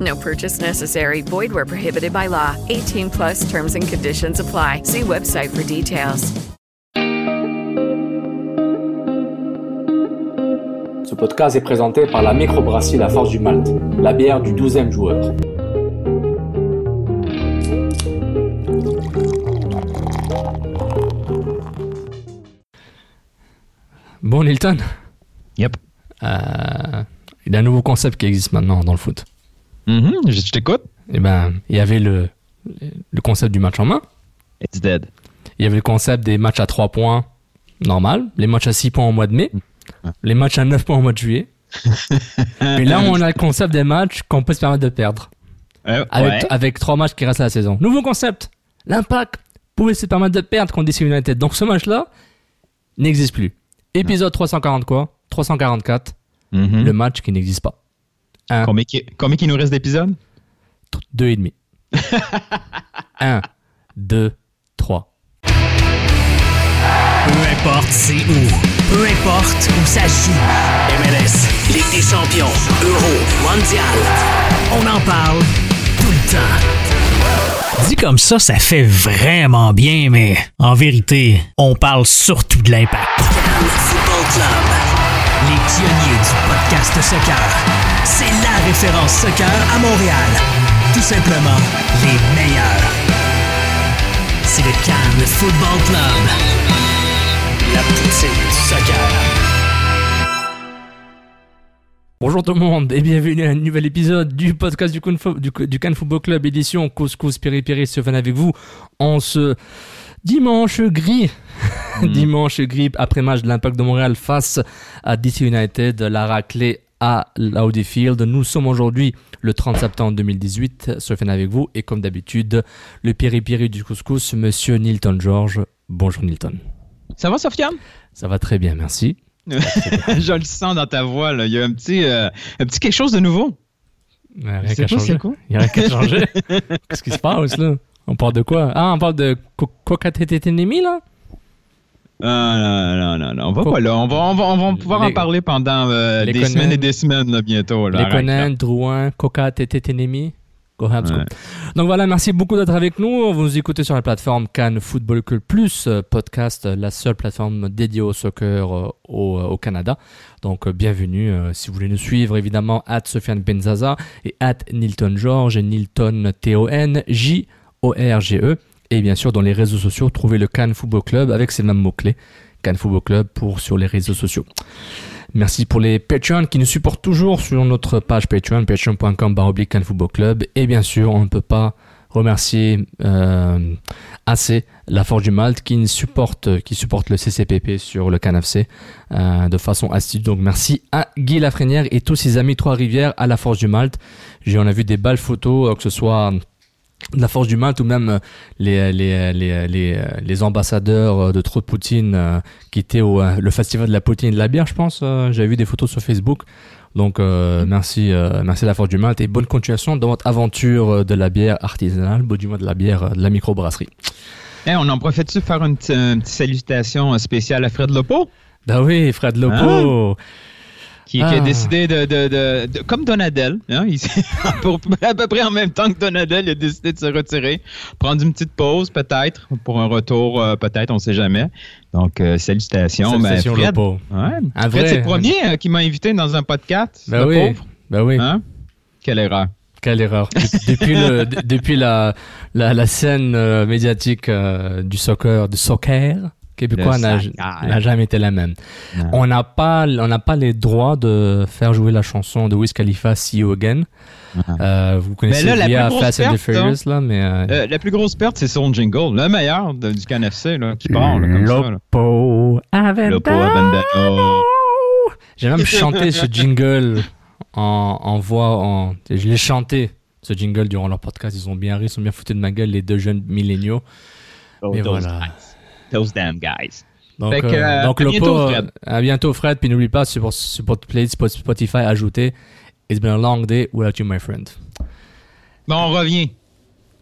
No purchase necessary. Void where prohibited by law. 18 plus terms and conditions apply. See website for details. Ce podcast est présenté par la microbrasserie La Force du Malte, la bière du 12e joueur. Bon, Nilton, Yep. euh, il y a un nouveau concept qui existe maintenant dans le foot. Mhm, je je t'écoute. Eh ben, il y avait le, le concept du match en main. It's dead. Il y avait le concept des matchs à 3 points normal, les matchs à 6 points au mois de mai, les matchs à 9 points au mois de juillet. Et là, on a le concept des matchs qu'on peut se permettre de perdre. Euh, Avec, ouais. avec 3 matchs qui restent à la saison. Nouveau concept. L'impact pouvait se permettre de perdre contre DC United. Donc ce match-là n'existe plus. Épisode 340 quoi? 344. Mhm. Le match qui n'existe pas. Un, Combien, qui- combien qu'il nous reste d'épisodes? deux et demi. 1, 2, 3. Peu importe c'est où, peu importe où ça se joue. MLS, Ligue des champions, Euro, Mondial. On en parle tout le temps. Dit comme ça, ça fait vraiment bien, mais en vérité, on parle surtout de l'impact. Football Club, les pionniers du podcast soccer. C'est la référence soccer à Montréal. Tout simplement les meilleurs. C'est le Cannes Football Club. La poutine du soccer. Bonjour tout le monde et bienvenue à un nouvel épisode du podcast du, Cannes Football Club édition Couscous Piri Piri se fait avec vous en ce dimanche gris. dimanche gris après match de l'Impact de Montréal face à DC United, la raclée à l'Audi Field. Nous sommes aujourd'hui le 30 septembre 2018, se fait avec vous et comme d'habitude, le Piri Piri du Couscous, monsieur Nilton George. Bonjour Nilton. Ça va, Sofiane? Ça va très bien, merci. je le sens dans ta voix, là. Il y a un petit, euh, un petit quelque chose de nouveau. Il n'y a rien qu'à changer. Il n'y a rien qu'à changer. Qu'est-ce qui se passe là? On parle de quoi? Ah, on parle de Cocatetetennemi là? Ah, non, non, non. On va pas là. On va, on va, on va pouvoir Les- en parler pendant euh, des Conan- semaines et des semaines, là, bientôt. Là. Les. Conan, Drouin, Habs, go. Ouais. Donc voilà, merci beaucoup d'être avec nous. Vous nous écoutez sur la plateforme Cannes Football Club Plus euh, podcast, euh, la seule plateforme dédiée au soccer euh, au, au Canada. Donc euh, bienvenue. euh, si vous voulez nous suivre, évidemment, at Sofiane Benzaza et at Nilton George, Nilton T-O-N, J-O-R-G-E. E. Et bien sûr, dans les réseaux sociaux, trouvez le Cannes Football Club avec ces mêmes mots-clés. Cannes Football Club pour sur les réseaux sociaux. Merci pour les Patreons qui nous supportent toujours sur notre page Patreon, patreon.com baroblique Football Club. Et bien sûr, on ne peut pas remercier euh, assez la Force du Malte qui supporte, qui supporte le CCPP sur le CanFC euh, de façon assidue. Donc merci à Guy Lafrenière et tous ses amis Trois-Rivières à la Force du Malte. J'ai, on a vu des belles photos, euh, que ce soit de la Force du Malte ou même euh, les, les, les, les, euh, les ambassadeurs euh, de Trop de Poutine euh, qui étaient au euh, le festival de la poutine et de la bière, je pense. euh, J'avais vu des photos sur Facebook. Donc euh, merci, euh, merci à la Force du Malte et bonne continuation dans votre aventure euh, de la bière artisanale, bon, du moins de la bière euh, de la microbrasserie. Hey, on en profite-tu faire une, petite- une petite salutation euh, spéciale à Fred Lopo, Bah oui, Fred Lopo. Qui Ah. a décidé de, de, de- de- comme Donadel, hein, il s'est- pour, à peu près en même temps que Donadel, il a décidé de se retirer, prendre une petite pause peut-être, pour un retour euh, peut-être, on ne sait jamais. Donc, euh, salutations. Ben, Salutations, Fred, Lopo. ouais, Un Fred, c'est le premier euh, qui m'a invité dans un podcast, Bah le oui, pauvre. bah oui. Hein? Quelle erreur. Quelle erreur. Depuis, le, depuis la, la, la scène euh, médiatique euh, du soccer, du soccer, québécois n'a n'a jamais été la même. On n'a pas, on n'a pas les droits de faire jouer la chanson de Wiz Khalifa, See You Again. Euh, vous connaissez là, la via plus grosse Fast and the perte, Furious, là, mais... euh, Euh, la plus grosse perte, c'est son jingle, le meilleur de- du là, qui part, là, comme ça. là. Lopo. Lopo Aventador. J'ai même chanté ce jingle en, en voix, en, je l'ai chanté, ce jingle durant leur podcast. Ils ont bien ri, ils sont bien foutus de ma gueule, les deux jeunes milléniaux. Oh, Et those voilà. Those damn guys. Donc, Fait que, euh, euh, donc à Lopo, bientôt, euh, Fred. à bientôt Fred. Puis n'oublie pas, sur, sur playlist Spotify, ajouter It's been a long day without you, my friend. Bon, on revient.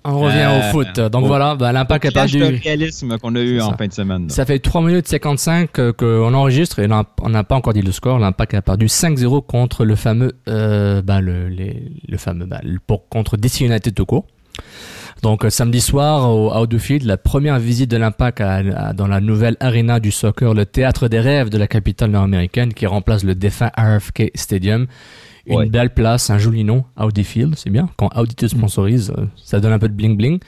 On revient Euh, au foot. Donc au- voilà, bah, l'impact de perdu. réalisme qu'on a eu en fin de semaine. là. Ça fait 3 minutes 55 euh, qu'on enregistre et on n'a- pas encore dit le score. L'impact a perdu 5-0 contre le fameux, euh, bah, le, les- le fameux, bah, le- pour, contre DC United Toko. Donc euh, samedi soir au Out of Field, la première visite de l'Impact à- à- dans la nouvelle arena du soccer, le théâtre des rêves de la capitale nord-américaine qui remplace le défunt RFK Stadium. Une Ouais. belle place, un joli nom, Audi Field, c'est bien. Quand Audi te sponsorise, euh, ça donne un peu de bling bling.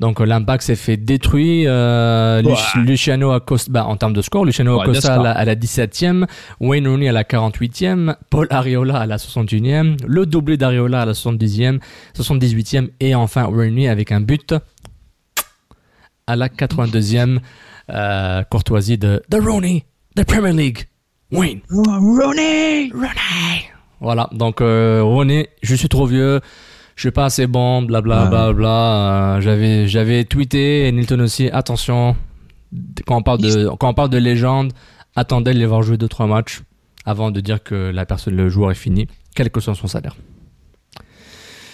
Donc euh, l'impact s'est fait détruire. Euh, Ouais. Luciano Acosta, bah, en termes de score, Luciano Ouais, Acosta à la, à la 17e, Wayne Rooney à la 48e, Paul Ariola à la 61e, le doublé d'Ariola à la 70e, 78e et enfin Rooney avec un but à la 82e. Euh, courtoisie de The Rooney, the Premier League, Wayne. Ronnie! René. Voilà, donc euh, René, je suis trop vieux, je suis pas assez bon, blablabla. Ouais. Bla, bla, euh, j'avais, j'avais tweeté, et Nilton aussi, attention, quand on parle de, quand on parle de légende, attendez de les voir jouer 2-3 matchs avant de dire que la personne, le joueur est fini, quel que soit son salaire.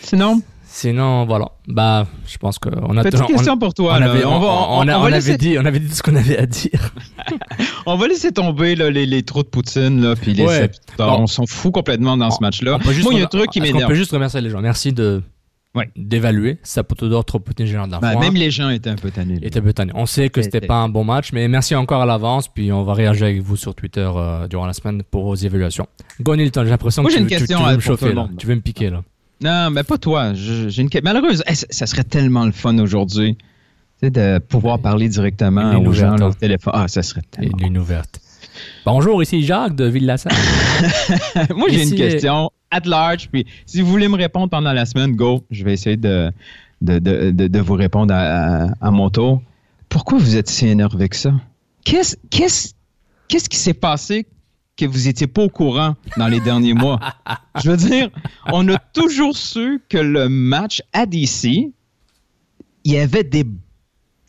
Sinon, Sinon, voilà, bah, je pense qu'on a petite on- question pour toi. on là. avait, on, va, on, on on on dit, on avait dit tout ce qu'on avait à dire. on va laisser tomber là, les, les trous de poutine là, puis les Ouais. septants. Bon. On s'en fout complètement dans ce match-là. On Moi, il y a un truc qui m'énerve. peut juste remercier les gens? Merci de, Ouais. d'évaluer. Ça peut d'or trop Poutine général d'un Ben, fois. même les gens étaient un peu tannés. Il était peu tanné. On sait que c'était Était. pas un bon match, mais merci encore à l'avance, puis on va réagir avec vous sur Twitter euh, durant la semaine pour vos évaluations. Go Nilton, j'ai l'impression que j'ai tu, une tu- question, tu veux euh, me chauffer là. Tu veux me piquer là. Non, mais pas toi. J'ai une malheureuse. eh, ça, serait tellement le fun aujourd'hui, de pouvoir parler directement aux gens au téléphone. Ah, ça serait tellement. une ouverte. Bonjour, ici Jacques de Ville-la-Salle. Moi, j'ai une question at large. Puis, si vous voulez me répondre pendant la semaine, go. Je vais essayer de, de, de, de, de vous répondre à, à- à mon tour. Pourquoi vous êtes si énervé que ça? Qu'est-ce qu'est-ce- qu'est-ce qui s'est passé que vous n'étiez pas au courant dans les derniers mois? Je veux dire, on a toujours su que le match à DC, il y avait des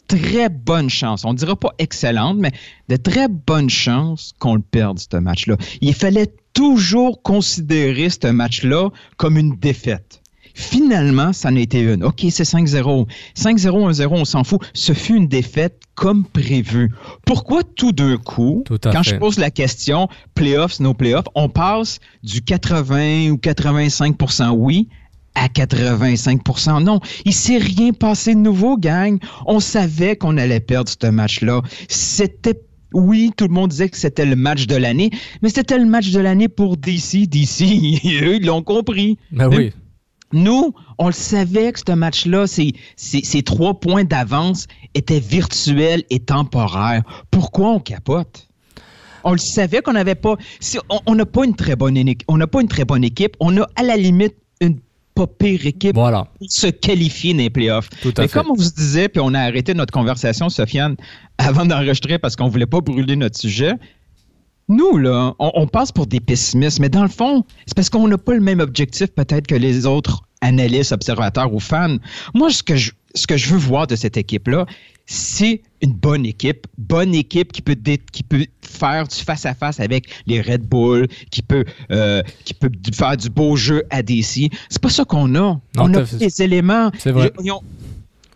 très bonnes chances. On ne dira pas excellentes, mais de très bonnes chances qu'on le perde, ce match-là. Il fallait toujours considérer ce match-là comme une défaite. Finalement, ça en a été une. OK, c'est 5-0. 5-0, 1-0, on s'en fout. Ce fut une défaite comme prévu. Pourquoi tout d'un coup, Tout quand fait. je pose la question, playoffs, no playoffs, on passe du 80 ou 85 oui à 85% non? Il s'est rien passé de nouveau, gang. On savait qu'on allait perdre ce match-là. C'était oui, tout le monde disait que c'était le match de l'année, mais c'était le match de l'année pour DC. DC, eux, ils l'ont compris. Ben oui. Nous, on le savait que ce match-là, ces, ces- ces trois points d'avance étaient virtuels et temporaires. Pourquoi on capote? On le savait qu'on n'avait pas. si- on- n'a pas une très bonne équipe. On n'a pas une très bonne équipe. On a à la limite une pas pire équipe Voilà, pour se qualifier dans les playoffs. tout à Mais fait. comme on vous disait, puis on a arrêté notre conversation, Sofiane, avant d'enregistrer parce qu'on voulait pas brûler notre sujet. Nous, là, on, on passe pour des pessimistes, mais dans le fond, c'est parce qu'on n'a pas le même objectif peut-être que les autres analystes, observateurs ou fans. Moi, ce que je, ce que je veux voir de cette équipe-là, c'est une bonne équipe, bonne équipe qui peut, dé- qui peut faire du face-à-face avec les Red Bull, qui peut, euh, qui peut d- faire du beau jeu à DC. C'est pas ça qu'on a. on a les éléments. C'est vrai. Je- ils ont-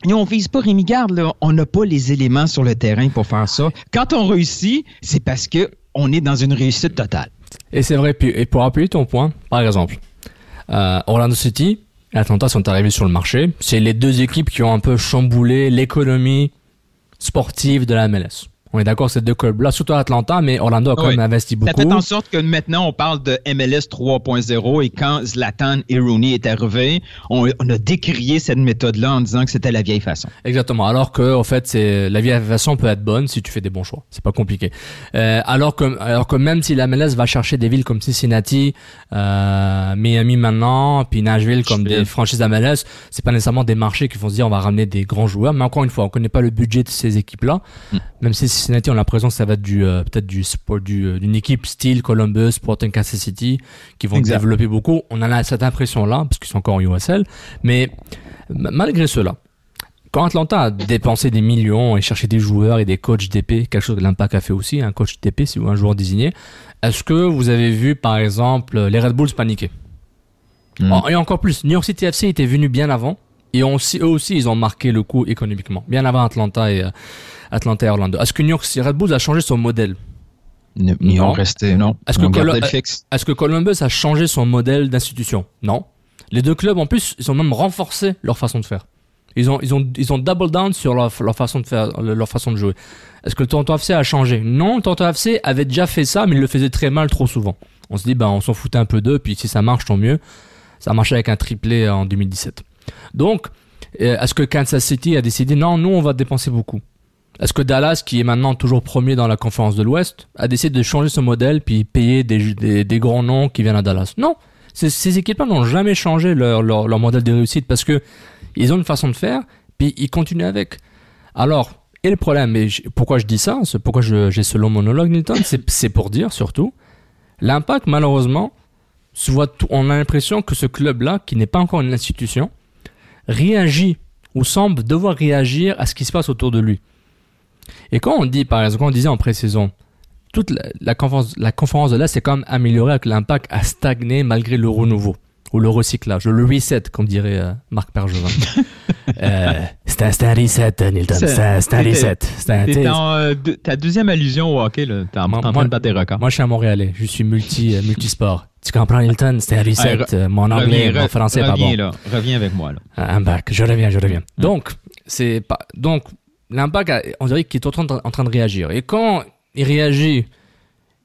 ils ont- on vise pas Rémi Garde, là. on n'a pas les éléments sur le terrain pour faire ça. Quand on réussit, c'est parce que on est dans une réussite totale. Et c'est vrai, et pour appuyer ton point, par exemple, euh, Orlando City et Atlanta sont arrivés sur le marché. C'est les deux équipes qui ont un peu chamboulé l'économie sportive de la MLS. On est d'accord, ces deux clubs-là, surtout Atlanta, mais Orlando a quand Oui. même investi beaucoup. Ça fait en sorte que maintenant, on parle de MLS 3.0 et quand Zlatan et Rooney est arrivé, on, on a décrié cette méthode-là en disant que c'était la vieille façon. Exactement. Alors que, en fait, c'est la vieille façon peut être bonne si tu fais des bons choix. C'est pas compliqué. Euh, alors que, alors que même si la MLS va chercher des villes comme Cincinnati, euh, Miami maintenant, puis Nashville comme des franchises MLS, c'est pas nécessairement des marchés qui vont se dire on va ramener des grands joueurs. Mais encore une fois, on connaît pas le budget de ces équipes-là. Mm. Même si Cincinnati, on a l'impression que ça va être du euh, peut-être du sport, du, euh, d'une équipe style Columbus, Sporting Kansas City, qui vont développer beaucoup. On a cette impression-là parce qu'ils sont encore en USL. Mais malgré cela, quand Atlanta a dépensé des millions et cherché des joueurs et des coachs d'épée, quelque chose que l'Impact a fait aussi, un coach d'épée, si vous un joueur désigné, est-ce que vous avez vu par exemple les Red Bulls paniquer? Mm. Oh, Et encore plus, New York City FC était venu bien avant et eux aussi ils ont marqué le coup économiquement, bien avant Atlanta et euh, Atlanta et Orlando. Est-ce que New York City Red Bulls a changé son modèle? Ils ont resté, non. Est-ce que Columbus a changé son modèle d'institution? Non. Les deux clubs, en plus, ils ont même renforcé leur façon de faire. Ils ont, ils ont, ils ont double down sur leur, leur façon de faire, leur façon de jouer. Est-ce que le Toronto FC a changé? Non, le Toronto FC avait déjà fait ça, mais il le faisait très mal, trop souvent. On se dit, ben, on s'en foutait un peu d'eux, puis si ça marche, tant mieux. Ça a marché avec un triplé en 2017. Donc, euh, est-ce que Kansas City a décidé, non, nous, on va dépenser beaucoup? Est-ce que Dallas, qui est maintenant toujours premier dans la conférence de l'Ouest, a décidé de changer ce modèle, puis payer des, des, grands noms qui viennent à Dallas? Non. Ces, équipes-là n'ont jamais changé leur, leur, modèle de réussite parce que ils ont une façon de faire, puis ils continuent avec. Alors, et le problème, et pourquoi je dis ça, pourquoi j'ai ce long monologue, Nilton, c'est pour dire surtout, l'impact, malheureusement, on a l'impression que ce club-là, qui n'est pas encore une institution, réagit ou semble devoir réagir à ce qui se passe autour de lui. Et quand on dit, par exemple, quand on disait en pré-saison, toute la, la conférence, la conférence de là, c'est quand même amélioré avec l'impact a stagné malgré le renouveau ou le recyclage, le reset, comme dirait euh, Marc Pergevin. euh, c'est un, un reset, Nilton. C'est- un, reset. C'est euh, ta deuxième allusion au hockey. T'es en, Moi- train de battre des records. Moi, je suis un Montréalais. Je suis multi, euh, multisport. Tu comprends, Nilton? C'est un reset. Euh, mon anglais, Reviens, mon français, pas reviens, bon. là. Reviens avec moi, là. Un bac. Je reviens, je reviens. Donc, c'est pas, donc, l'impact, on dirait qu'il est en train, de, réagir. Et quand il réagit,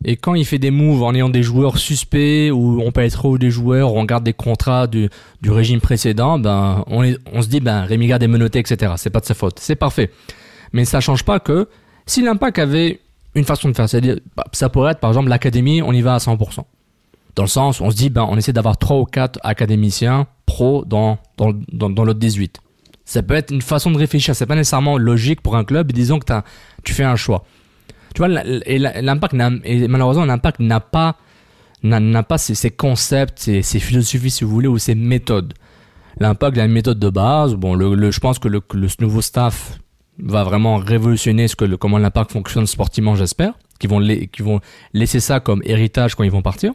et quand il fait des moves en ayant des joueurs suspects, ou on paye trop des joueurs, ou on garde des contrats du, régime précédent, ben, on, se dit, ben, Rémi Garde est menotté, etc. C'est pas de sa faute. C'est parfait. Mais ça change pas que, si l'impact avait une façon de faire, bah, ça pourrait être, par exemple, l'académie, on y va à 100%. Dans le sens on se dit, ben, on essaie d'avoir trois ou quatre académiciens pro dans, dans, dans, dans le 18. Ça peut être une façon de réfléchir. C'est pas nécessairement logique pour un club. Disons que t'as- tu fais un choix. Tu vois, la- la- l'impact, malheureusement, l'impact n'a pas, n'a pas ces concepts, ces philosophies, si vous voulez, ou ces méthodes. L'impact a une méthode de base. Bon, je pense que le, nouveau staff va vraiment révolutionner ce que comment l'impact fonctionne sportivement, j'espère. Qui vont, la- laisser ça comme héritage quand ils vont partir.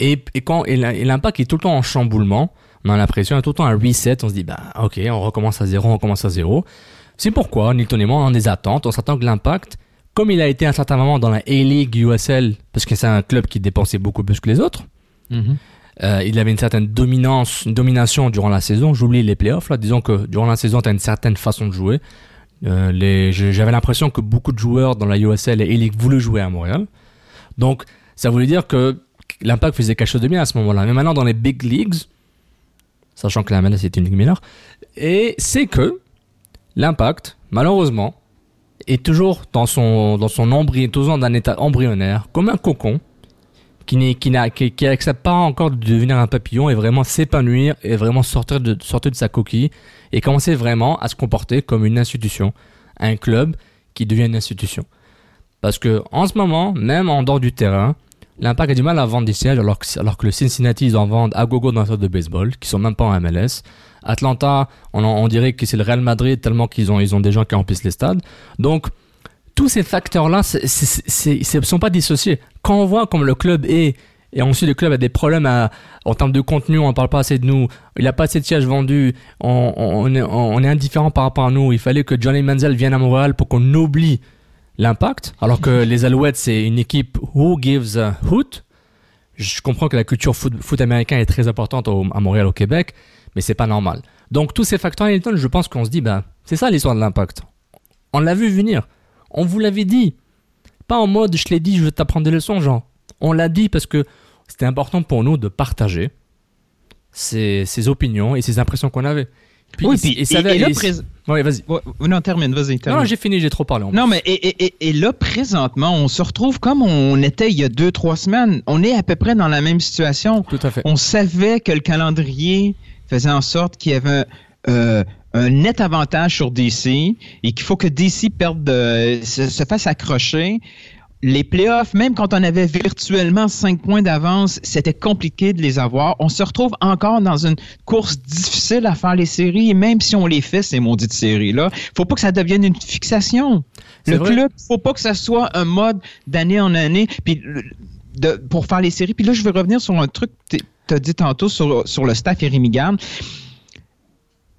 Et, quand la- et l'impact est tout le temps en chamboulement, on a l'impression, il y a tout le temps un reset, on se dit, bah ok, on recommence à zéro, on recommence à zéro. C'est pourquoi, Nilton et moi, on a des attentes, on s'attend que l'impact, comme il a été à un certain moment dans la A-League USL, parce que c'est un club qui dépensait beaucoup plus que les autres, euh, il avait une certaine dominance, une domination durant la saison. J'oublie les playoffs là. Disons que durant la saison, tu as une certaine façon de jouer. Euh, j'avais l'impression que beaucoup de joueurs dans la USL et A-League voulaient jouer à Montréal. Donc, ça voulait dire que l'Impact faisait quelque chose de bien à ce moment-là. Mais maintenant, dans les big leagues, sachant que la MLS est une ligue mineure, et c'est que l'Impact, malheureusement, est toujours dans son, dans son embry- toujours dans un état embryonnaire, comme un cocon, qui n'est qui qui, pas encore de devenir un papillon et vraiment s'épanouir et vraiment sortir de sortir de sa coquille et commencer vraiment à se comporter comme une institution, un club qui devient une institution. Parce que en ce moment, même en dehors du terrain, l'Impact a du mal à vendre des sièges alors que, le Cincinnati ils en vendent à gogo dans le stade de baseball qui sont même pas en MLS. Atlanta, on, dirait que c'est le Real Madrid tellement qu'ils ont ils ont des gens qui remplissent les stades. Donc tous ces facteurs-là, ne sont pas dissociés. Quand on voit comme le club est, et ensuite le club a des problèmes en termes de contenu, on parle pas assez de nous, il n'a pas assez de sièges vendus, on est indifférent par rapport à nous, il fallait que Johnny Manziel vienne à Montréal pour qu'on oublie l'impact, alors que les Alouettes, c'est une équipe who gives a hoot. Je comprends que la culture foot, foot américain est très importante au- à Montréal, au Québec, mais c'est pas normal. Donc tous ces facteurs, Hilton, je pense qu'on se dit, ben, c'est ça l'histoire de l'impact. On l'a vu venir. On vous l'avait dit. Pas en mode je l'ai dit, je vais t'apprendre des leçons, genre. On l'a dit parce que c'était important pour nous de partager ses, ses opinions et ses impressions qu'on avait. Puis, Oui, il- puis- il savait- et- Ouais, vas-y. Ouais, non, termine, vas-y. termine. Non, j'ai fini, j'ai trop parlé. en Non, mais et, et- et- là, présentement, on se retrouve comme on était il y a deux, trois semaines. On est à peu près dans la même situation. Tout à fait. On savait que le calendrier faisait en sorte qu'il y avait euh, un net avantage sur DC et qu'il faut que DC perde de- se, se fasse accrocher. Les playoffs, même quand on avait virtuellement cinq points d'avance, c'était compliqué de les avoir. On se retrouve encore dans une course difficile à faire les séries, et même si on les fait, ces maudites séries-là, faut pas que ça devienne une fixation. Le vrai. club, faut pas que ça soit un mode d'année en année. Puis de- pour faire les séries. Puis là, je vais revenir sur un truc que tu as dit tantôt sur, sur le staff Rémi Garde.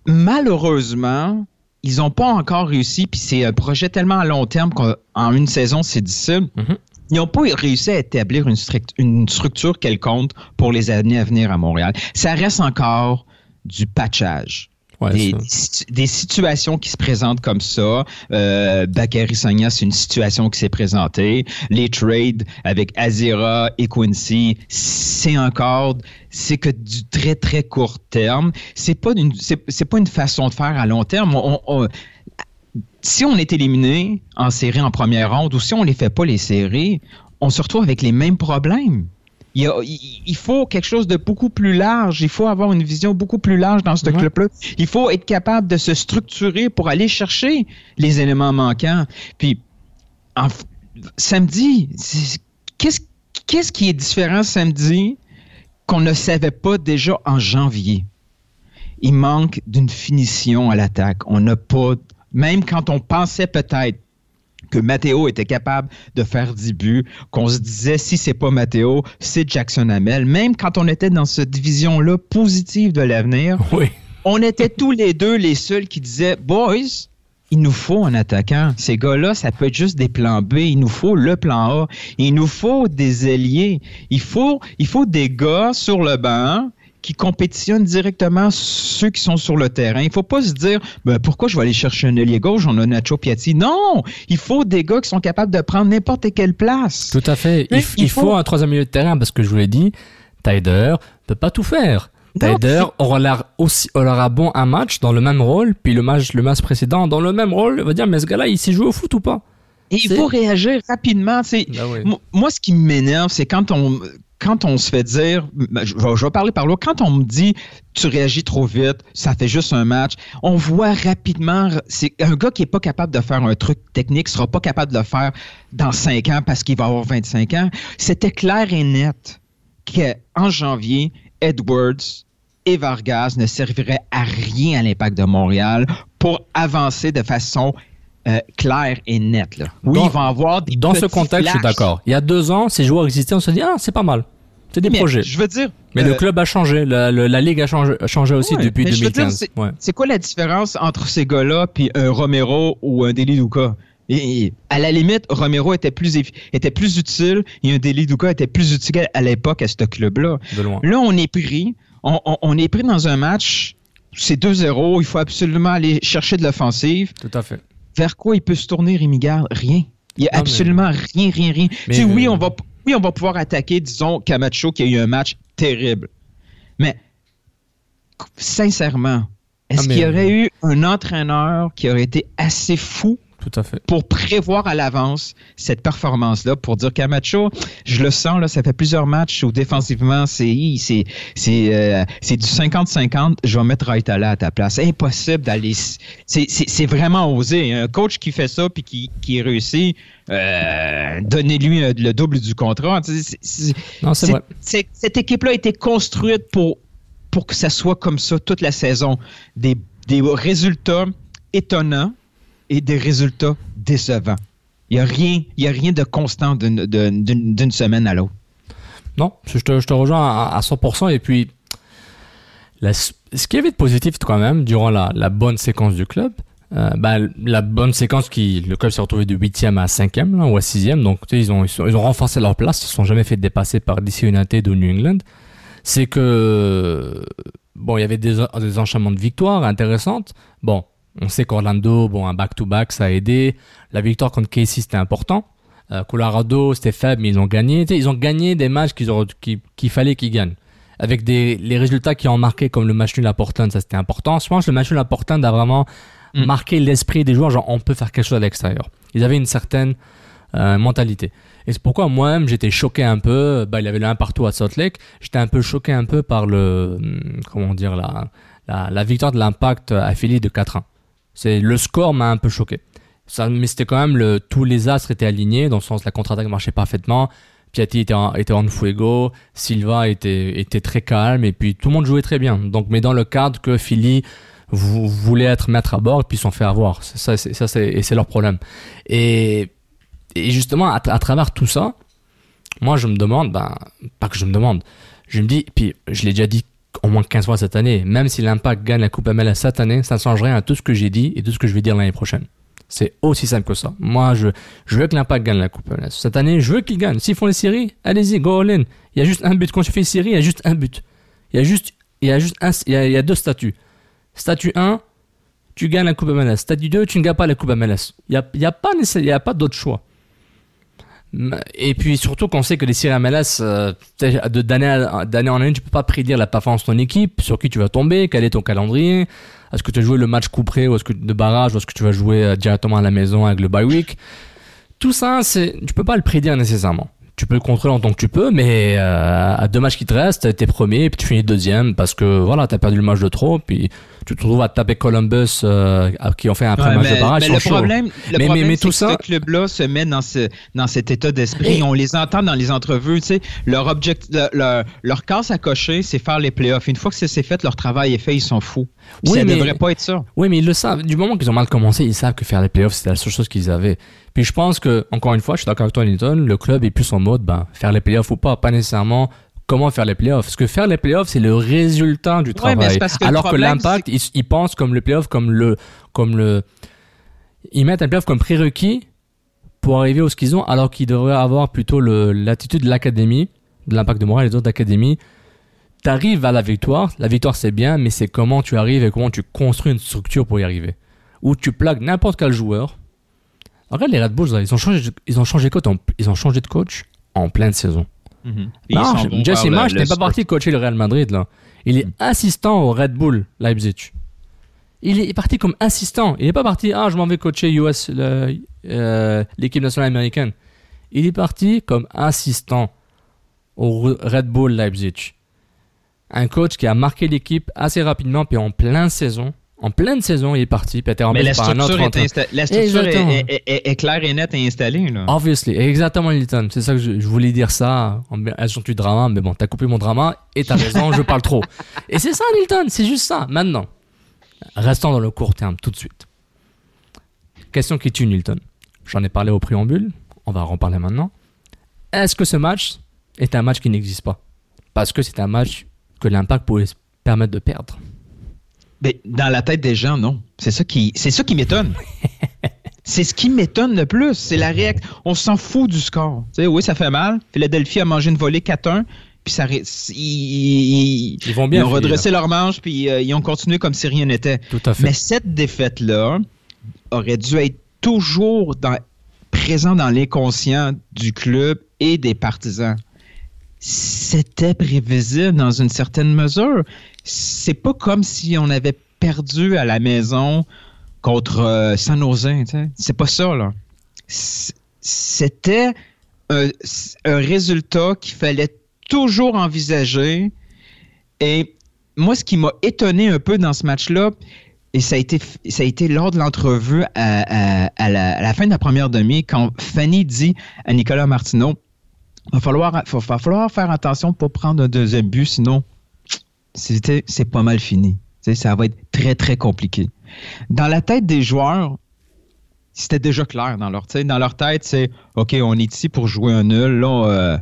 Malheureusement, ils n'ont pas encore réussi, puis c'est un projet tellement à long terme qu'en une saison, c'est difficile. Mhm. Ils n'ont pas réussi à établir une structure quelconque pour les années à venir à Montréal. Ça reste encore du patchage Ouais, des, des situations qui se présentent comme ça. Euh, Bakary Sagna, c'est une situation qui s'est présentée. Les trades avec Azira et Quincy, c'est encore, c'est que du très très court terme. C'est pas une, c'est, c'est pas une façon de faire à long terme. On- on- si on est éliminé en série en première ronde ou si on les fait pas les séries, on se retrouve avec les mêmes problèmes. Il, y a- il- il faut quelque chose de beaucoup plus large. Il faut avoir une vision beaucoup plus large dans ce Ouais. club-là. Il faut être capable de se structurer pour aller chercher les éléments manquants. Puis, en samedi, qu'est-ce qui est différent samedi qu'on ne savait pas déjà en janvier? Il manque d'une finition à l'attaque. On n'a pas, même quand on pensait peut-être que Matteo était capable de faire 10 buts, qu'on se disait si c'est pas Matteo, c'est Jackson Hamel. Même quand on était dans cette vision-là positive de l'avenir, Oui. on était tous les deux les seuls qui disaient Boys, il nous faut un attaquant. Ces gars-là, ça peut être juste des plans B. Il nous faut le plan A. Il nous faut des ailiers. Il faut, il faut des gars sur le banc qui compétitionnent directement ceux qui sont sur le terrain. Il faut pas se dire ben, pourquoi je vais aller chercher un ailier gauche, on a Nacho Piatti? Non! Il faut des gars qui sont capables de prendre n'importe quelle place. Tout à fait. Il, faut... faut- un troisième milieu de terrain parce que je vous l'ai dit, Tyder peut pas tout faire. Non, Tyder aura l'air aussi, aura bon un match dans le même rôle, puis le match, le match précédent dans le même rôle. On va dire, mais ce gars-là, il s'est joué au foot ou pas? Et il faut réagir rapidement. C'est- Mo- Moi, ce qui m'énerve, c'est quand on, quand on se fait dire, ben, je vais, parler par là, quand on me dit tu réagis trop vite, ça fait juste un match, on voit rapidement, c'est un gars qui est pas capable de faire un truc technique sera pas capable de le faire dans 5 ans parce qu'il va avoir 25 ans. C'était clair et net qu'en janvier, Edwards et Vargas ne serviraient à rien à l'impact de Montréal pour avancer de façon euh, claire et nette. là. Oui, Dans- il va avoir des Dans ce contexte, je suis d'accord. Il y a deux ans, ces joueurs existaient, on se dit, ah, c'est pas mal. C'est des Mais projets. Je veux dire. Mais euh, le club a changé, la, ligue a changé, a changé aussi Ouais, depuis mais je veux dire, 2015. Ouais. C'est quoi la différence entre ces gars-là puis un Romero ou un Deli Duca? Et, et à la limite, Romero était plus, était plus utile et un Deli Duca était plus utile à l'époque à ce club-là. De loin. Là, on est pris. On, on- on est pris dans un match. C'est 2-0. Il faut absolument aller chercher de l'offensive. Tout à fait. Vers quoi il peut se tourner, Rémi Garde? Rien. Il n'y a Non, mais- absolument rien, rien, rien. Mais, Tu sais, oui, euh, on va, oui, on va pouvoir attaquer, disons, Camacho qui a eu un match terrible. Mais, sincèrement, est-ce Ah, mais- qu'il y aurait eu un entraîneur qui aurait été assez fou Tout à fait. pour prévoir à l'avance cette performance-là, pour dire Camacho, je le sens, là, ça fait plusieurs matchs où défensivement, c'est euh, c'est du 50-50, je vais mettre Raitala à ta place. Impossible d'aller... C'est vraiment osé. Un coach qui fait ça puis qui, qui réussit, euh, donnez-lui euh, le double du contrat. C'est- vrai. cette équipe-là a été construite pour, pour que ça soit comme ça toute la saison. Des, des résultats étonnants et des résultats décevants. Il n'y a, rien- a rien de constant d'une- semaine à l'autre. Non, je te, je te rejoins à, à 100%. Et puis, ce qu'il y avait de positif quand même durant la, la bonne séquence du club, bah, la bonne séquence qui le club s'est retrouvé de 8e à 5e là, ou à 6e, donc ils, ont, ils, sont- ils ont renforcé leur place, ils ne se sont jamais fait dépasser par DC United ou New England. C'est que, bon, il y avait des, des enchaînements de victoires intéressantes. Bon, On sait qu'Orlando, bon, un back-to-back, ça a aidé. La victoire contre Casey, c'était important. Euh, Colorado, c'était faible, mais ils ont gagné. Tu sais, ils ont gagné des matchs qu'ils auraient- qui- qu'il fallait qu'ils gagnent. Avec des, les résultats qui ont marqué, comme le match nul à Portland, ça c'était important. Je pense que le match nul à Portland a vraiment Mm. marqué l'esprit des joueurs, genre on peut faire quelque chose à l'extérieur. Ils avaient une certaine euh, mentalité. Et c'est pourquoi moi-même j'étais choqué un peu. Bah, il y avait le 1 partout à Salt Lake. J'étais un peu choqué un peu par le, hum, comment dire, la, la, la victoire de l'impact à Philly de 4-1. C'est, le score m'a un peu choqué. Ça, mais c'était quand même le, tous les astres étaient alignés, dans le sens la contre-attaque marchait parfaitement. Piatti était en, était en fuego, Silva était, était très calme, et puis tout le monde jouait très bien. Donc, mais dans le cadre que Philly vou- voulait être maître à bord, puis ils se sont fait avoir. Ça, c'est, ça, c'est, et c'est leur problème. Et, justement, à, à travers tout ça, moi, je me demande, ben, pas que je me demande, je me dis, puis je l'ai déjà dit au moins 15 fois cette année, même si l'Impact gagne la Coupe MLS cette année, ça ne change rien à tout ce que j'ai dit et tout ce que je vais dire l'année prochaine. C'est aussi simple que ça. Moi, je, veux que l'Impact gagne la Coupe MLS. Cette année, je veux qu'ils gagnent. S'ils font les séries, allez-y, go all in. Il y a juste un but. Quand tu fais les séries, il y a juste un but. Il y a juste, il y a juste un, il y a, il y a deux statuts. Statut 1, tu gagnes la Coupe MLS. Statut 2, tu ne gagnes pas la Coupe MLS. Il n'y a, pas, a pas d'autre choix. Et puis surtout qu'on sait que les séries MLS, euh, de- d'année d'année en année, tu peux pas prédire la performance de ton équipe, sur qui tu vas tomber, quel est ton calendrier, est-ce que tu vas jouer le match couperé ou est-ce que de barrage, ou est-ce que tu vas jouer euh, directement à la maison avec le bye week? Tout ça, c'est, tu peux pas le prédire nécessairement. Tu peux le contrôler en tant que tu peux, mais euh, à deux matchs qui te restent, t'es premier, puis tu finis deuxième parce que voilà, t'as perdu le match de trop, puis tu te retrouves à taper Columbus euh, qui ont fait un Ouais, match mais, de barrage. mais le problème, le Mais- mais- problème, mais c'est tout que ça- ce club-là se met dans, ce, dans cet état d'esprit. On les entend dans les entrevues. Tu sais, leur, object, le- leur, leur casse à cocher, c'est faire les playoffs. Une fois que ça c'est fait, leur travail est fait, ils sont fous. Puis Oui, ça mais- devrait pas être ça. Oui, mais ils le savent. Du moment qu'ils ont mal commencé, ils savent que faire les playoffs, c'était la seule chose qu'ils avaient. Puis je pense que, encore une fois, je suis d'accord avec toi, Newton, le club est plus en mode, ben, faire les playoffs ou pas, pas nécessairement comment faire les playoffs. Parce que faire les playoffs, c'est le résultat du travail. que Alors que l'impact, ils, pensent comme le playoff, comme le, comme le, ils mettent un playoff comme prérequis pour arriver où ce qu'ils ont, alors qu'ils devraient avoir plutôt l'attitude de l'académie, de l'impact de Montréal et des autres académies. T'arrives à la victoire, la victoire c'est bien, mais c'est comment tu arrives et comment tu construis une structure pour y arriver. Où tu plaques n'importe quel joueur. Regarde les Red Bulls, là, ils ont changé, ils ont changé de coach en, ils ont changé de coach en pleine saison. Mhm. Puis ils Non, Jesse Marsh n'est pas parti coacher le Real Madrid là. Il est assistant au Red Bull Leipzig. Il est parti comme assistant. Il n'est pas parti ah je m'en vais coacher US euh, l'équipe nationale américaine. Il est parti comme assistant au Red Bull Leipzig. Un coach qui a marqué l'équipe assez rapidement puis en pleine saison. En pleine saison, il est parti puis a été Mais la remplacé par un autre structure, est, insta- la structure est, est- est- est claire et nette et installée. Là. Obviously, exactement Nilton. C'est ça que je, je voulais dire ça en action du drama, mais bon, t'as coupé mon drama et t'as raison, je parle trop. Et c'est ça Nilton, c'est juste ça. Maintenant, restons dans le court terme tout de suite. Question qui tue Nilton. J'en ai parlé au préambule, on va en reparler maintenant. Est-ce que ce match est un match qui n'existe pas? Parce que c'est un match que l'impact pouvait se permettre de perdre. Mais dans la tête des gens, non. C'est ça qui, c'est ça qui m'étonne. c'est ce qui m'étonne le plus. C'est la réaction. On s'en fout du score. Oui, ça fait mal. Philadelphie a mangé une volée 4-1. Puis ça, ré- ils, Ils vont bien. ils ont redressé leurs manches. Puis euh, ils ont continué comme si rien n'était. Tout à fait. Mais cette défaite-là aurait dû être toujours dans, présent dans l'inconscient du club et des partisans. C'était prévisible dans une certaine mesure. C'est pas comme si on avait perdu à la maison contre euh, San Jose. C'est pas ça, là. C'était un, résultat qu'il fallait toujours envisager. Et moi, ce qui m'a étonné un peu dans ce match-là, et ça a été, ça a été lors de l'entrevue à, la, fin de la première demi, quand Fanny dit à Nicolas Martineau, va falloir, va, falloir faire attention pour prendre un deuxième but, sinon c'est pas mal fini. Ça va être très, très compliqué. Dans la tête des joueurs, c'était déjà clair dans leur, sais, dans leur tête, c'est OK, on est ici pour jouer un nul. Là, euh,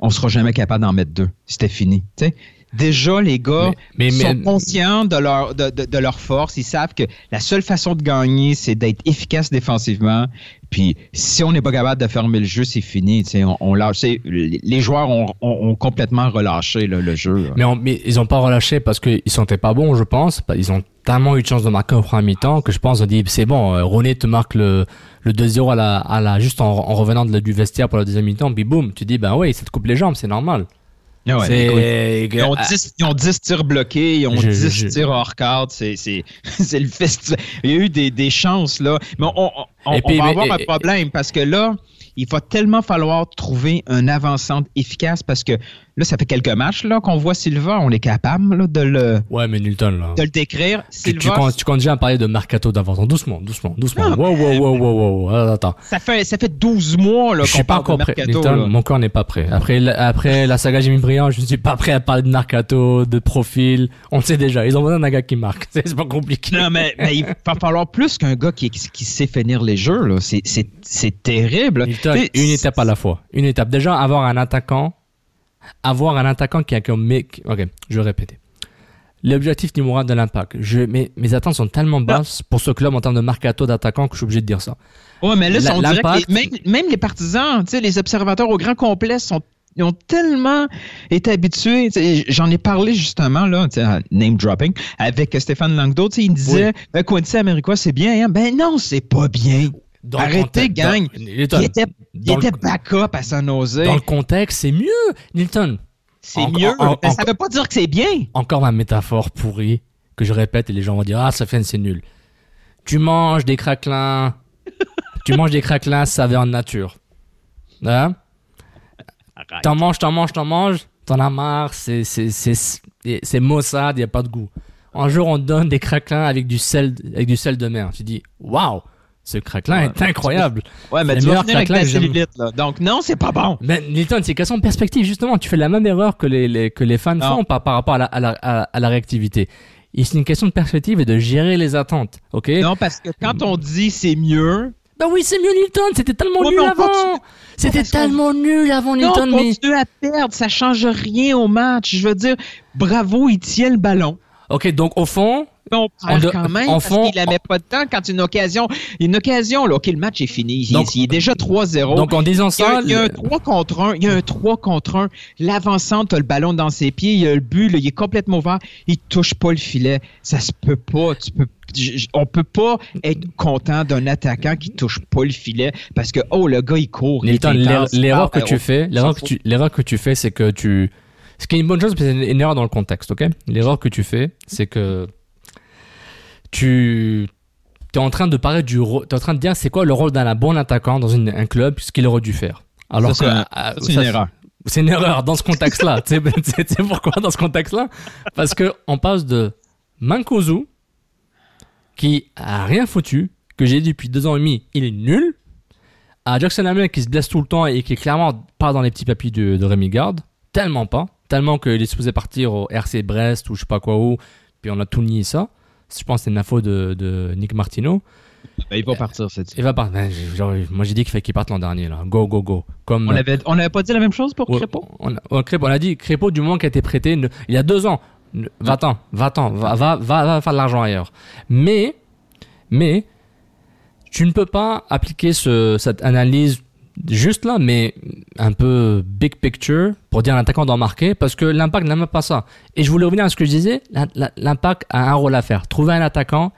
on sera jamais capable d'en mettre deux. C'était fini. Déjà, les gars Mais- mais- sont mais- conscients de leur, de, de- de leur force. Ils savent que la seule façon de gagner, c'est d'être efficace défensivement. Puis, si on n'est pas capable de fermer le jeu, c'est fini. Tu sais, On, on lâche. Les joueurs ont, ont- ont complètement relâché là, le jeu. là. Mais, on- mais ils ont pas relâché parce qu'ils sentaient pas bons, je pense. Ils ont tellement eu de chance de marquer au premier mi-temps que je pense on dit c'est bon, euh, René te marque le, le 2-0 à la, à la, juste en, en revenant de la- du vestiaire pour la deuxième mi-temps, puis boum, tu dis ben ouais, ça te coupe les jambes, c'est normal. Ah ouais, Ils ont, 10, ils ont 10 tirs bloqués, ils ont Je- 10 je- tirs hors cadre. C'est, c'est, c'est le festival. Il y a eu des, des chances, là. Mais on, on- puis, va mais- avoir et- un problème parce que là, il va tellement falloir trouver un avant-centre efficace parce que là, ça fait quelques matchs là, qu'on voit Silva. On est capable là, de, le, Ouais, mais Newton là. de le décrire. Tu, tu, comptes, tu comptes déjà à parler de mercato d'avance. Doucement, doucement, doucement. Non, wow, wow, wow, wow, wow, wow. Attends, ça, fait, ça fait 12 mois là, Je qu'on suis pas parle de encore prêt. mercato. Newton, mon corps n'est pas prêt. Après, la- après la saga Jimmy Briand, je ne suis pas prêt à parler de mercato, de profil. On le sait déjà. Ils ont besoin d'un gars qui marque. C'est pas compliqué. Non, mais, mais il va falloir plus qu'un gars qui, qui sait finir les jeux. là. C'est, c'est, c'est terrible. Newton, une étape à la fois. Une étape. Déjà, avoir un attaquant, avoir un attaquant qui a comme mec. Ok, je vais répéter. L'objectif numéro un de l'impact. Je, mes, mes attentes sont tellement basses pour ce club en termes de mercato d'attaquant que je suis obligé de dire ça. Ouais, mais là, La- on dirait que les- même, même les partisans, les observateurs au grand complet sont ils ont tellement été habitués. J'en ai parlé justement, là, name dropping, avec Stéphane Langdo. Il me disait ben, Quincy c'est bien. hein? Ben non, c'est pas bien. Dans le Arrêtez, contexte- gang. dans- Il était, il dans le- était backup à San Jose. Dans le contexte, c'est mieux. Newton, C'est mieux. en- mais en- ça veut pas dire que c'est bien. encore ma métaphore pourrie que je répète et les gens vont dire ah ça fait c'est nul. Tu manges des craquelins, tu manges des craquelins saveur nature. Hein? T'en manges, t'en manges, t'en manges, t'en as marre, c'est c'est c'est c'est maussade, y a pas de goût. Un jour on te donne des craquelins avec du sel avec du sel de mer. Tu dis waouh, ce craquelin est incroyable. Ouais, mais tu vas finir avec cellulite, là. Donc, non, c'est pas bon. Mais Nilton, c'est question de perspective, justement. Tu fais la même erreur que les, les- que les fans Non. font par, par rapport à la, à la, à, à la réactivité. Et c'est une question de perspective et de gérer les attentes, ok? Non, parce que quand on dit c'est mieux, Bah oui, c'est mieux Nilton, c'était tellement Ouais, nul mais avant continue. C'était tellement nul avant non, Nilton, on mais... continue à perdre, ça change rien au match. Je veux dire, bravo, il tient le ballon. Ok, donc au fond, Mais on de- quand même en parce fond, qu'il met pas de temps quand une occasion, une occasion, là, ok, le match est fini, il, Donc- il est déjà 3-0. donc en disant il y, a, ça... il y a un le- 3 contre 1, il y a un 3 contre 1. L'avancante a le ballon dans ses pieds, il y a le but, là, il est complètement ouvert, il touche pas le filet. Ça se peut pas, tu peux on peut pas être content d'un attaquant qui touche pas le filet parce que oh le gars il court. il l'erreur l'erreur ah, que ben, tu on- fais, l'erreur que tu, l'erreur que tu fais, c'est que tu, ce qui est une bonne chose, c'est une erreur dans le contexte, ok? L'erreur que tu fais, c'est que tu es en train de parler du, t'es en train de dire c'est quoi le rôle d'un bon attaquant dans une- un club, ce qu'il aurait dû faire. Alors c'est un- ah, c'est une erreur. C'est une erreur dans ce contexte-là. tu sais tu pourquoi dans ce contexte-là? Parce que on passe de Mankozu qui a rien foutu, que j'ai dit depuis deux ans et demi, il est nul, à Jackson Hamel qui se blesse tout le temps et qui est clairement pas dans les petits papiers de, de Rémi Garde, tellement pas, tellement qu'il est supposé partir au RC Brest ou je sais pas quoi où, puis on a tout nié ça. Je pense que c'est une info de, de Nick Martino. Ben, il va partir cette Il va partir. Ben, genre, moi j'ai dit qu'il fallait qu'il parte l'an dernier là. Go go go. Comme On avait, on avait pas dit la même chose pour Ouais, Crépeau? on, a, on- Crépeau, on a dit Crépeau du moment qu'il a été prêté ne- il y a deux ans. Va-t'en, va-t'en, va, va, va, va faire de l'argent ailleurs. Mais, mais, tu ne peux pas appliquer ce, cette analyse juste là, mais un peu big picture pour dire l'attaquant doit marquer parce que l'impact n'aime pas ça. Et je voulais revenir à ce que je disais, l'impact a un rôle à faire. Trouver un attaquant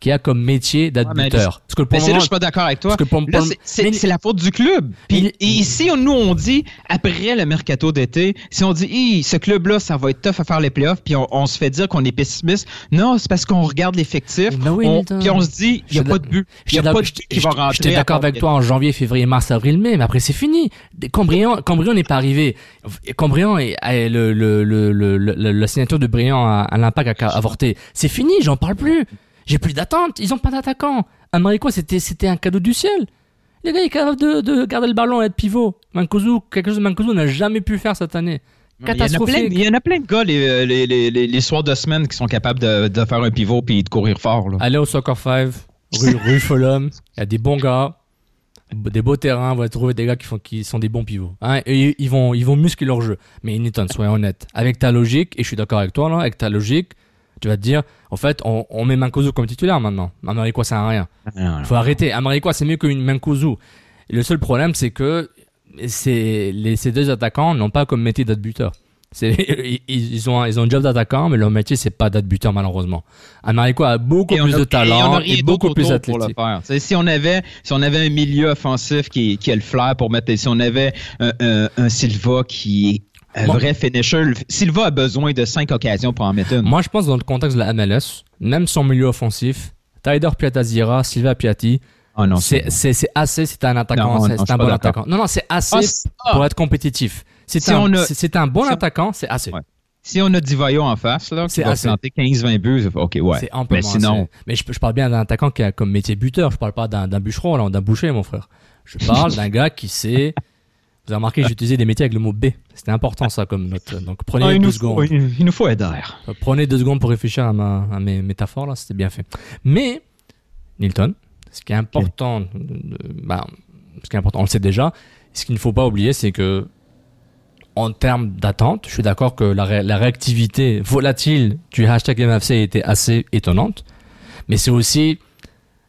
qui a comme métier d'être Ouais, buteur. Parce que pour Mais là moment, que je suis pas d'accord avec toi. Là, c'est- la faute du club. Puis Il- et ici, on- nous, on dit, après le mercato d'été, si on dit, ce club-là, ça va être tough à faire les playoffs, puis on, on se fait dire qu'on est pessimiste. Non, c'est parce qu'on regarde l'effectif, oui, on- puis on se dit, il n'y a pas de but. Il n'y a pas de but qui va rentrer. J'étais d'accord avec toi en janvier, février, mars, avril, mai, mais après c'est fini. Cambrian n'est pas arrivé. Cambrian est, le, le, le, le, le- la signature de Briand à, à l'impact a avorté. C'est fini, j'en parle plus. J'ai plus d'attente. Ils ont pas d'attaquant. Amarico, c'était, c'était un cadeau du ciel. Les gars, il est capable de, de garder le ballon et être pivot. Mankozu, quelque chose que Mankozu n'a jamais pu faire cette année. Il y, en a plein, Catastrophique. il y en a plein de gars les, les, les, les, soirs de semaine qui sont capables de, de faire un pivot puis de courir fort. Là. Allez au Soccer 5, rue, rue. Il y a des bons gars, des beaux terrains. Vous allez trouver des gars qui, font, qui sont des bons pivots. Hein, et ils, vont, ils vont muscler leur jeu. Mais Newton, soyons honnêtes. Avec ta logique, et je suis d'accord avec toi, là, avec ta logique, tu vas te dire, en fait, on, on met Mankozu comme titulaire maintenant. Amarico, ça sert à rien. Il faut arrêter. Amarico, c'est mieux qu'une Mankozu. Et le seul problème, c'est que c'est les, ces deux attaquants n'ont pas comme métier d'être buteur. Ils, ils ont, ils ont un job d'attaquant, mais leur métier, c'est pas d'être buteur, malheureusement. Amarico a beaucoup Et plus a- de et talent a et, rien beaucoup plus athlétique. Si on avait, si on avait un milieu offensif qui, qui a le flair pour mettre, si on avait un, un- un Silva qui est un vrai finisher, Silva a besoin de cinq occasions pour en mettre une. Moi, je pense dans le contexte de la MLS, même son milieu offensif, Tyler Piatazira, Silva Piatti, Ah c'est, assez, c'est un attaquant, c'est, un bon attaquant. Non, non, c'est assez Ah, ah. pour être compétitif. C'est, Si un, on a- un bon si attaquant, c'est assez. Ouais. Si on a Divayo en face, là, C'est qui va assez. planter 15-20 buts, OK, ouais. C'est Mais sinon, assez. Mais je, je parle bien d'un attaquant qui a comme métier buteur. Je parle pas d'un, bûcheron, d'un boucher, mon frère. Je parle d'un gars qui sait. Vous avez remarqué, j'ai utilisé des métiers avec le mot B. C'était important, ça, comme note. Donc, prenez Ah, deux nous secondes. il, il nous faut Eder. Euh, Prenez deux secondes pour réfléchir à, ma, à mes métaphores, là, c'était bien fait. Mais, Nilton, ce qui est important, bah, ce qui est important, on le sait déjà, ce qu'il ne faut pas oublier, c'est que, en termes d'attente, je suis d'accord que la, ré- la réactivité volatile du hashtag MFC était assez étonnante, mais c'est aussi,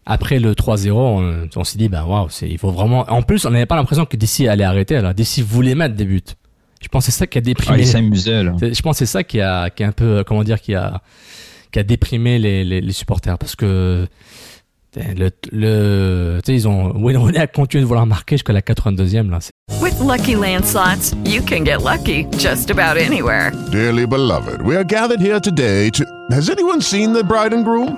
après le 3-0, on, on s'est dit, bah waouh, c'est- il faut vraiment. En plus, on n'avait pas l'impression que DC allait arrêter, là. DC voulait mettre des buts. Je pense que c'est ça qui a Ah, déprimé. il s'amusait, Je pense que c'est ça qui a, qui a un peu, comment dire, qui a, qui a déprimé les, les, les supporters parce que le, le, tu sais, ils ont, Wayne Rooney a continué de vouloir marquer jusqu'à la 82e là. With Lucky Land slots, you can get lucky just about anywhere. Dearly beloved, we are gathered here today to. Has anyone seen the bride and groom?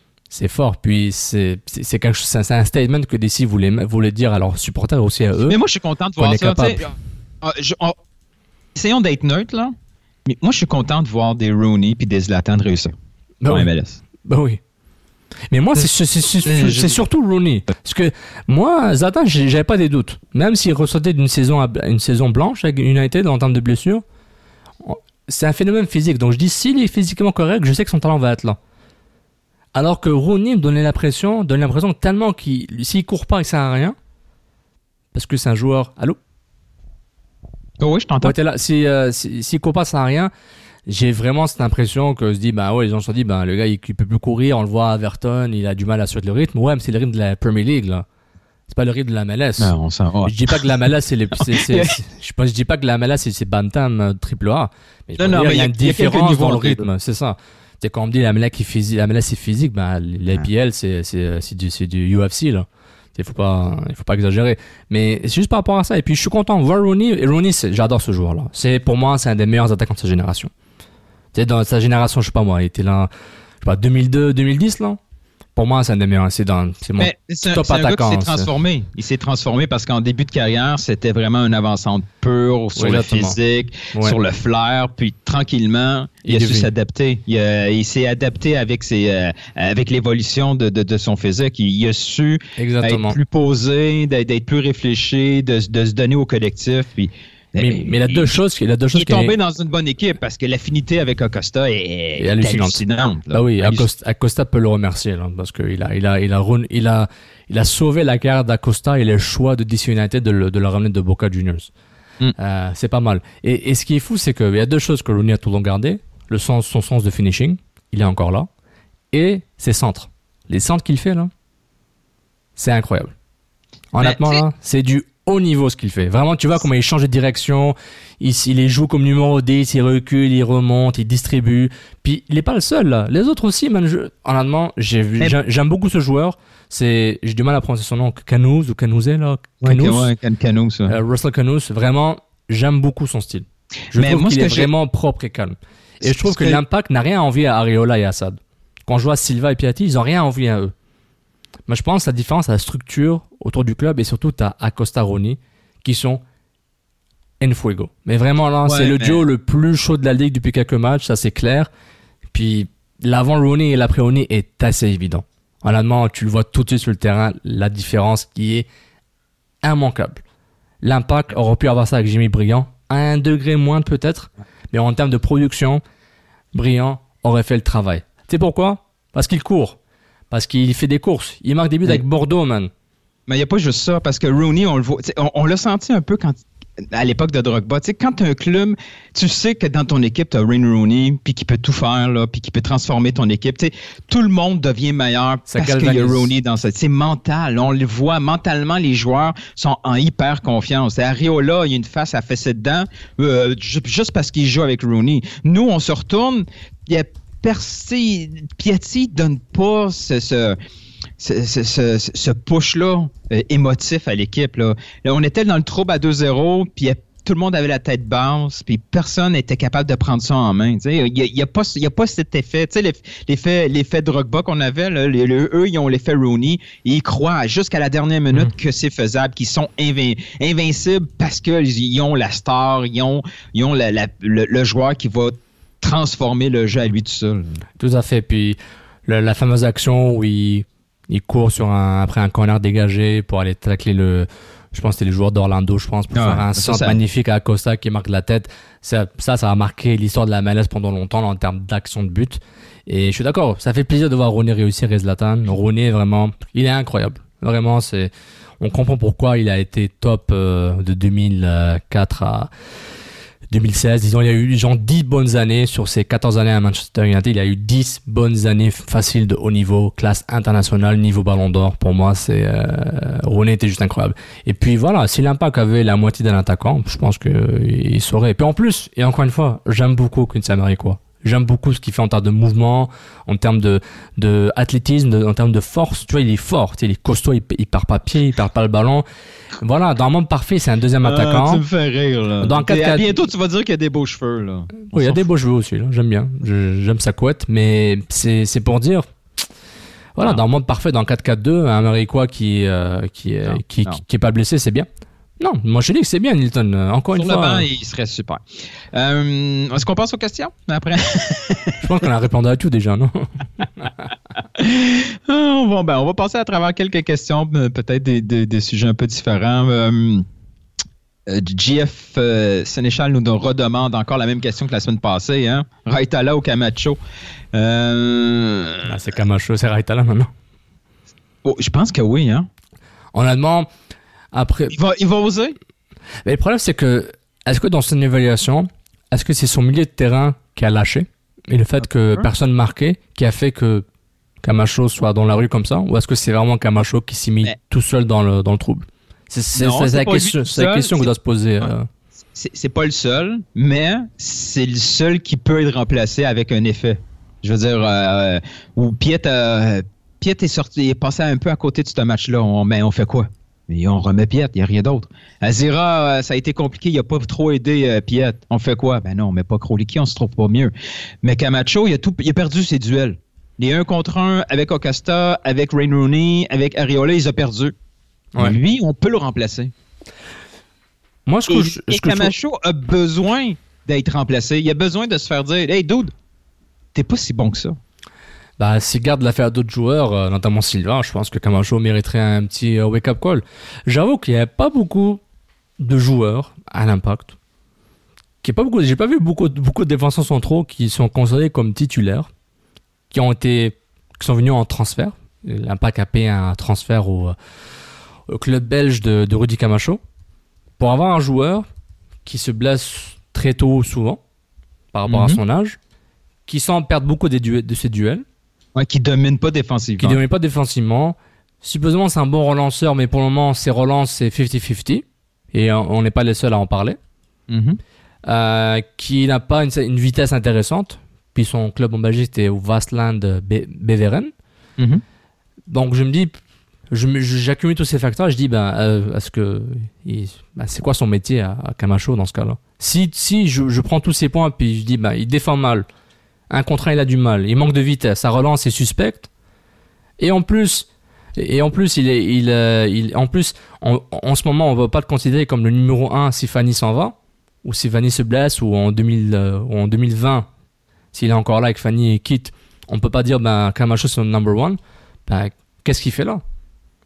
C'est fort. Puis c'est, quelque chose, c'est un statement que DC voulait, voulait dire à leurs supporters aussi à eux. Mais moi, je suis content de voir ça. capable. Ah, je- on- essayons d'être neutre, là. Mais moi, je suis content de voir des Rooney puis des Zlatan de réussir. Ben oui. MLS. Ben oui. Mais moi, c'est, surtout Rooney. Parce que moi, Zlatan, j'avais pas des doutes. Même s'il ressortait d'une saison, à- une saison blanche avec United en termes de blessures, c'est un phénomène physique. Donc je dis, s'il est physiquement correct, je sais que son talent va être là. Alors que Rooney me donnait l'impression, donne l'impression que tellement qu'il, s'il court pas, il sert à rien. Parce que c'est un joueur. Allô? Oh oui, je t'entends. Ouais, là. Si, euh, si, court pas, ça sert à rien. J'ai vraiment cette impression que je dis, bah ouais, les gens se sont dit, bah le gars, il, il peut plus courir, on le voit à Everton, il a du mal à suivre le rythme. Ouais, mais c'est le rythme de la Premier League, là. C'est pas le rythme de la MLS. Non, on s'en Je dis pas que la MLS, c'est les, c'est, c'est- c'est- je, je dis pas que la MLS, c'est, c'est Bantam, euh, triple A. Mais je Non, non, dire, mais il y a une y a différence dans le rythme, c'est ça. C'est quand on me dit la MLS est physique, la MLS c'est physique, l'APL, c'est, c'est, c'est du, c'est du UFC, là. Il faut pas, il faut pas exagérer. Mais c'est juste par rapport à ça. Et puis, je suis content de voir Rooney. Et Rooney, j'adore ce joueur-là. C'est, pour moi, c'est un des meilleurs attaquants de sa génération. Tu sais, dans sa génération, je sais pas moi, il était là, je sais pas, 2002, 2010, là. Pour moi, c'est un des. C'est mon Mais c'est un, top un gars qui s'est transformé. Il s'est transformé parce qu'en début de carrière, c'était vraiment un avançant pur sur Oui, le physique, Ouais. sur le flair, puis tranquillement, il, Il a su s'adapter. Il, s'est adapté avec ses, euh, avec l'évolution de, de, de son physique. Il, il a su Exactement. être plus posé, d'être, d'être plus réfléchi, de, de se donner au collectif. Puis, Mais, mais il a deux choses, il a deux il choses est qui tombé dans une bonne équipe parce que l'affinité avec Acosta est, est est hallucinante. là. Bah oui, Acosta, Acosta peut le remercier là, parce qu'il a, il a, il a, run- il a, il a sauvé la carrière d'Acosta et le choix de DC United de le, de le ramener de Boca Juniors. Mm. Euh, c'est pas mal. Et, et ce qui est fou, c'est qu'il y a deux choses que Rooney a tout gardé. Le sens, son sens de finishing, il est encore là. Et ses centres. Les centres qu'il fait là, c'est incroyable. Honnêtement Mais, là, c'est du haut niveau ce qu'il fait. Vraiment, tu vois comment il change de direction, il, il les joue comme numéro 10, il recule, il remonte, il distribue. Puis il est pas le seul là. Les autres aussi, man. Je, honnêtement, j'aime beaucoup ce joueur. C'est, j'ai du mal à prononcer son nom, Canouz ou Canouzet là? Ouais, Canouz. ouais. Euh, Russell Canouz, vraiment, j'aime beaucoup son style. Je Mais trouve moi, qu'il est vraiment propre et calme. Et je trouve que que- l'impact n'a rien à envier à Areola et Assad. Quand je vois Silva et Piatti, ils ont rien à envier à eux. Mais je pense que la différence, c'est la structure autour du club et surtout, tu as Acosta Roni qui sont en fuego. Mais vraiment, là, Ouais, c'est le mais- duo le plus chaud de la ligue depuis quelques matchs, ça c'est clair. Puis l'avant Rooney et l'après Rooney est assez évident. Honnêtement, tu le vois tout de suite sur le terrain, la différence qui est immanquable. L'impact aurait pu avoir ça avec Jimmy Briand, à un degré moins peut-être, mais en termes de production, Briand aurait fait le travail. Tu sais pourquoi? Parce qu'il court, parce qu'il fait des courses, il marque des buts avec Bordeaux, man. Mais il n'y a pas juste ça, parce que Rooney, on le voit. On, on l'a senti un peu quand, à l'époque de Drogba. Tu sais, quand tu un club, tu sais que dans ton équipe, tu as Wayne Rooney, puis qui peut tout faire, là, puis qui peut transformer ton équipe. Tu sais, tout le monde devient meilleur Ça parce qu'il y a. Rooney dans ça. C'est mental. On le voit mentalement, les joueurs sont en hyper confiance. Et Ariola, il y a une face à fesser dedans, euh, ju- juste parce qu'il joue avec Rooney. Nous, on se retourne, il y a Piatti donne pas ce, ce, ce, ce- ce- ce push-là euh, émotif à l'équipe. Là. Là, on était dans le trouble à 2-0, puis tout le monde avait la tête basse, puis personne n'était capable de prendre ça en main. Il n'y a, y a pas y a pas cet effet. Tu sais, l'eff- l'effet, l'effet Drogba qu'on avait, là, les- le- eux, ils ont l'effet Rooney, et ils croient jusqu'à la dernière minute que c'est faisable, qu'ils sont invin- invincibles parce qu'ils ont la star, ils ont, ils ont la- la- le, le joueur qui va transformer le jeu à lui tout seul. Tout à fait. Puis le- la fameuse action où il, il court sur un, après un corner dégagé pour aller tacler le. Je pense que c'était les joueurs d'Orlando, je pense, pour Ah faire un centre ça- magnifique à Acosta qui marque la tête. Ça, ça, ça a marqué l'histoire de la MLS pendant longtemps en termes d'action de but. Et je suis d'accord, ça fait plaisir de voir Rooney réussir et Zlatan. Rooney, vraiment, il est incroyable. Vraiment, c'est, on comprend pourquoi il a été top euh, de 2004 à 2016. Disons, il y a eu genre 10 bonnes années sur ces 14 années à Manchester United. Il y a eu 10 bonnes années faciles de haut niveau, classe internationale, niveau ballon d'or. Pour moi, c'est, euh, Rooney était juste incroyable. Et puis voilà, si l'impact avait la moitié d'un attaquant, je pense qu'il saurait. Et puis en plus, et encore une fois, j'aime beaucoup Quincy quoi. J'aime beaucoup ce qu'il fait en termes de mouvement, en termes de, de athlétisme, de- en termes de force. Tu vois, il est fort, tu sais, il est costaud, il, il part pas pied, il perd pas le ballon. Voilà, dans un monde parfait, c'est un deuxième attaquant. Ah, tu me fais rire, là. Dans Et à 4-4 bientôt, tu vas dire qu'il y a des beaux cheveux, là. oui, il y a des beaux cheveux aussi, là. j'aime bien. J'aime sa couette, mais c'est c'est pour dire. Voilà, dans un monde parfait, dans 4-4-2, un Américois qui, euh, qui, euh, qui, non. qui, qui est pas blessé, c'est bien. Non, moi je dis que c'est bien, Nilton. Euh, Encore Sur une le fois, banc, euh, il serait super. Euh, Est-ce qu'on passe aux questions après? je pense qu'on a répondu à tout déjà, non? Ah, on, va, ben, on va passer à travers quelques questions, peut-être des, des- des sujets un peu différents. Euh, GF Sénéchal nous redemande encore la même question que la semaine passée. Hein? Raitala ou Camacho? Ah, C'est Camacho, c'est Raitala maintenant. oh, je pense que oui. Hein? Honnêtement, après. Il va, il va oser? Mais le problème, c'est que, est-ce que dans son évaluation, est-ce que c'est son milieu de terrain qui a lâché? Et le fait que personne marquait qui a fait que Camacho soit dans la rue comme ça? Ou est-ce que c'est vraiment Camacho qui s'est mis tout seul dans le, dans le trouble? C'est la, question- la question doit se poser. euh. C'est pas le seul, mais c'est le seul qui peut être remplacé avec un effet. Je veux dire, euh, où Piet, euh, Piet est sorti, est passé un peu à côté de ce match-là. On, mais on fait quoi? Et on remet Piet, il n'y a rien d'autre. Azira, euh, ça a été compliqué, il n'a pas trop aidé euh, Piet. On fait quoi? Ben non, on met pas Kroliki, on se trouve pas mieux. Mais Camacho, il a, tout, il a perdu ses duels. Les un contre un avec Ocasta, avec Rain Rooney, avec Ariola, il a perdu. Ouais. Lui, on peut le remplacer. Moi, ce que Et, je- et ce que je Camacho a besoin d'être remplacé. Il a besoin de se faire dire Hey, dude, t'es pas si bon que ça. Bah, s'il garde l'affaire à d'autres joueurs, euh, notamment Silva, je pense que Camacho mériterait un petit euh, wake-up call. J'avoue qu'il n'y a pas beaucoup de joueurs à l'impact. A pas beaucoup, j'ai pas vu beaucoup, de- beaucoup de défenseurs centraux qui sont considérés comme titulaires, qui ont été, qui sont venus en transfert. L'impact a payé un transfert au, euh, au club belge de, de Rudy Camacho. Pour avoir un joueur qui se blesse très tôt souvent, par rapport à Mhm. son âge, qui semble perdre beaucoup duels- de ses duels, Ouais, qui domine pas défensivement. qui ne domine pas défensivement. Supposément, c'est un bon relanceur, mais pour le moment, ses relances, c'est 50-50. Et on n'est pas les seuls à en parler. Mhm. Euh, qui n'a pas une, une vitesse intéressante. Puis son club en Belgique, c'était au Vastland Be- Beveren. Mhm. Donc je me dis, j'accumule tous ces facteurs et je dis, ben, euh, est-ce que, ben, c'est quoi son métier à, à Camacho dans ce cas-là? Si, si je, je prends tous ces points puis je dis, ben, il défend mal, un contre il a du mal, il manque de vitesse, sa relance est suspecte, et en plus, Et, en plus, il est, il, euh, il, en plus, en, en ce moment, on va pas le considérer comme le numéro 1 si Fanny s'en va, ou si Fanny se blesse, ou en 2000, euh, ou en 2020, s'il est encore là et que Fanny quitte, on peut pas dire, ben, Camacho c'est le number one. Ben, qu'est-ce qu'il fait là?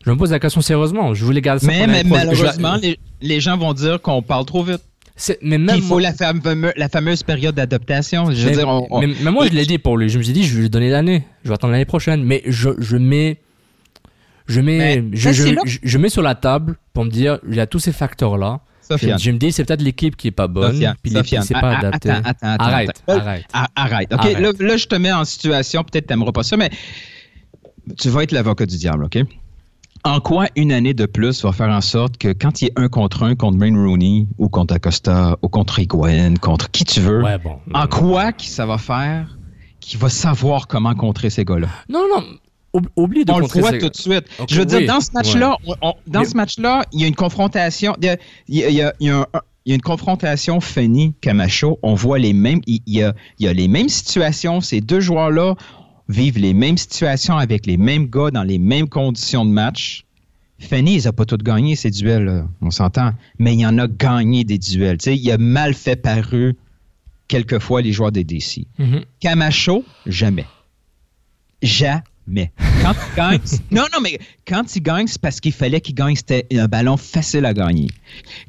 Je me pose la question sérieusement. Je voulais garder ça Mais, mais malheureusement, les, les gens vont dire qu'on parle trop vite. C'est- mais même Il faut moi- la, fameux- la fameuse période d'adaptation. Je veux mais, dire, on- on- mais- mais moi, je l'ai dit pour lui. Je me suis dit, je vais lui donner l'année. Je vais attendre l'année prochaine. Mais je, je mets, je mets, je, mets sur la table pour me dire, il y a tous ces facteurs-là. Je, je me dis, c'est peut-être l'équipe qui est pas bonne, Sofiane, puis l'équipe qui s'est pas a- a- adaptée. attends, attends, attends, arrête, arrête. Ah, arrête. OK, Arrête. Là, là, je te mets en situation, peut-être que t'aimeras pas ça, mais tu vas être l'avocat du diable, OK? En quoi une année de plus va faire en sorte que quand il y a un contre un contre Wayne Rooney ou contre Acosta ou contre Higuain, contre qui tu veux, en quoi ça va faire qu'il va savoir comment contrer ces gars-là? Non, non, oub- oublie de on le voit ces- tout de suite. Je veux dire, dans ce match-là, ouais. dans Mais- ce match-là, il y a une confrontation. Il y a, il y a- il y a- il y a un- il y a une confrontation Fanny Camacho. On voit les mêmes. Il il y a, il y a les mêmes situations. Ces deux joueurs-là vivent les mêmes situations avec les mêmes gars dans les mêmes conditions de match. Fanny, il n'a pas tout gagné ces duels, là, on s'entend, mais il en a gagné des duels. Il a mal fait paru quelquefois les joueurs des DC. Mhm. Camacho, jamais. Jamais. Quand il gagne, non, non, mais quand il gagne, c'est parce qu'il fallait qu'il gagne. C'était un ballon facile à gagner.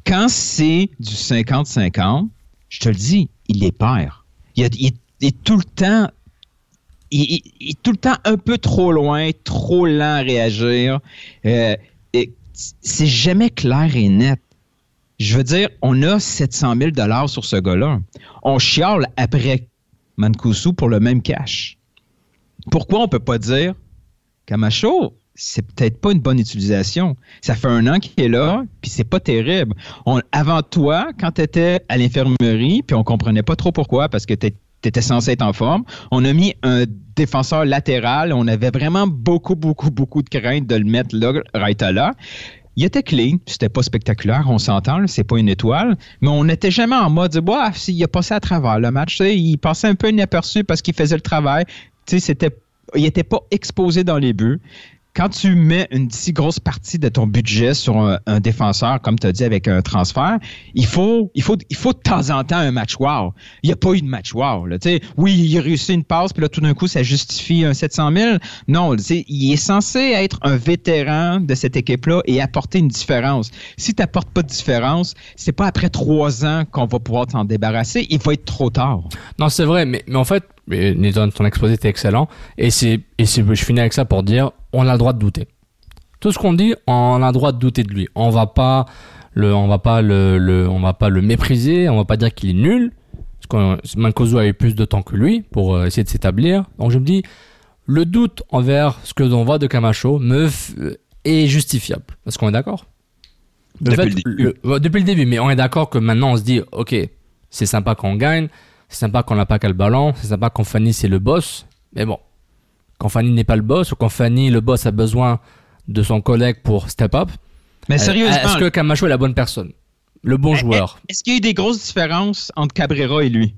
Quand c'est du 50-50, je te le dis, il les perd. Il, a- il- il est tout le temps. Il, est tout le temps un peu trop loin, trop lent à réagir. Euh, c'est jamais clair et net. Je veux dire, on a 700 000 dollars sur ce gars-là. On chiale après Mancuso pour le même cash. Pourquoi on peut pas dire Camacho, c'est peut-être pas une bonne utilisation. Ça fait un an qu'il est là, puis c'est pas terrible. Avant toi, quand tu étais à l'infirmerie, puis on comprenait pas trop pourquoi, parce que tu étais censé être en forme, on a mis un défenseur latéral. On avait vraiment beaucoup, beaucoup, beaucoup de crainte de le mettre là, là. Il était clean, c'était pas spectaculaire, on s'entend, c'est pas une étoile, mais on n'était jamais en mode, bah, il a passé à travers le match, tu il passait un peu inaperçu parce qu'il faisait le travail, tu c'était, il était pas exposé dans les buts. Quand tu mets une si grosse partie de ton budget sur un, défenseur, comme tu as dit, avec un transfert, il faut, il, faut, il faut de temps en temps un match wow. Il n'y a pas eu de match wow. Oui, il a réussi une passe, puis là, tout d'un coup, ça justifie un 700 000. Non, il est censé être un vétéran de cette équipe-là et apporter une différence. Si tu n'apportes pas de différence, c'est pas après trois ans qu'on va pouvoir t'en débarrasser. Il va être trop tard. Non, c'est vrai, mais, mais en fait, mais, Nathan, ton exposé était excellent. Et, c'est, et c'est, je finis avec ça pour dire on a le droit de douter. Tout ce qu'on dit, on a le droit de douter de lui. On va pas le, on va pas le, le- on va pas le mépriser, on va pas dire qu'il est nul. Parce que Mancoso a eu plus de temps que lui pour euh, essayer de s'établir. Donc je me dis, le doute envers ce que l'on voit de Camacho me f- est justifiable. Est-ce qu'on est d'accord? Depuis fait- le début. le- depuis le début, mais on est d'accord que maintenant on se dit, ok, c'est sympa qu'on gagne, c'est sympa qu'on n'a pas qu'à le ballon, c'est sympa quand Fanny c'est le boss, mais bon, quand Fanny n'est pas le boss ou quand Fanny le boss a besoin de son collègue pour step up, Mais euh, sérieusement- est-ce que Camacho est la bonne personne, le bon joueur Est-ce qu'il y a eu des grosses différences entre Cabrera et lui?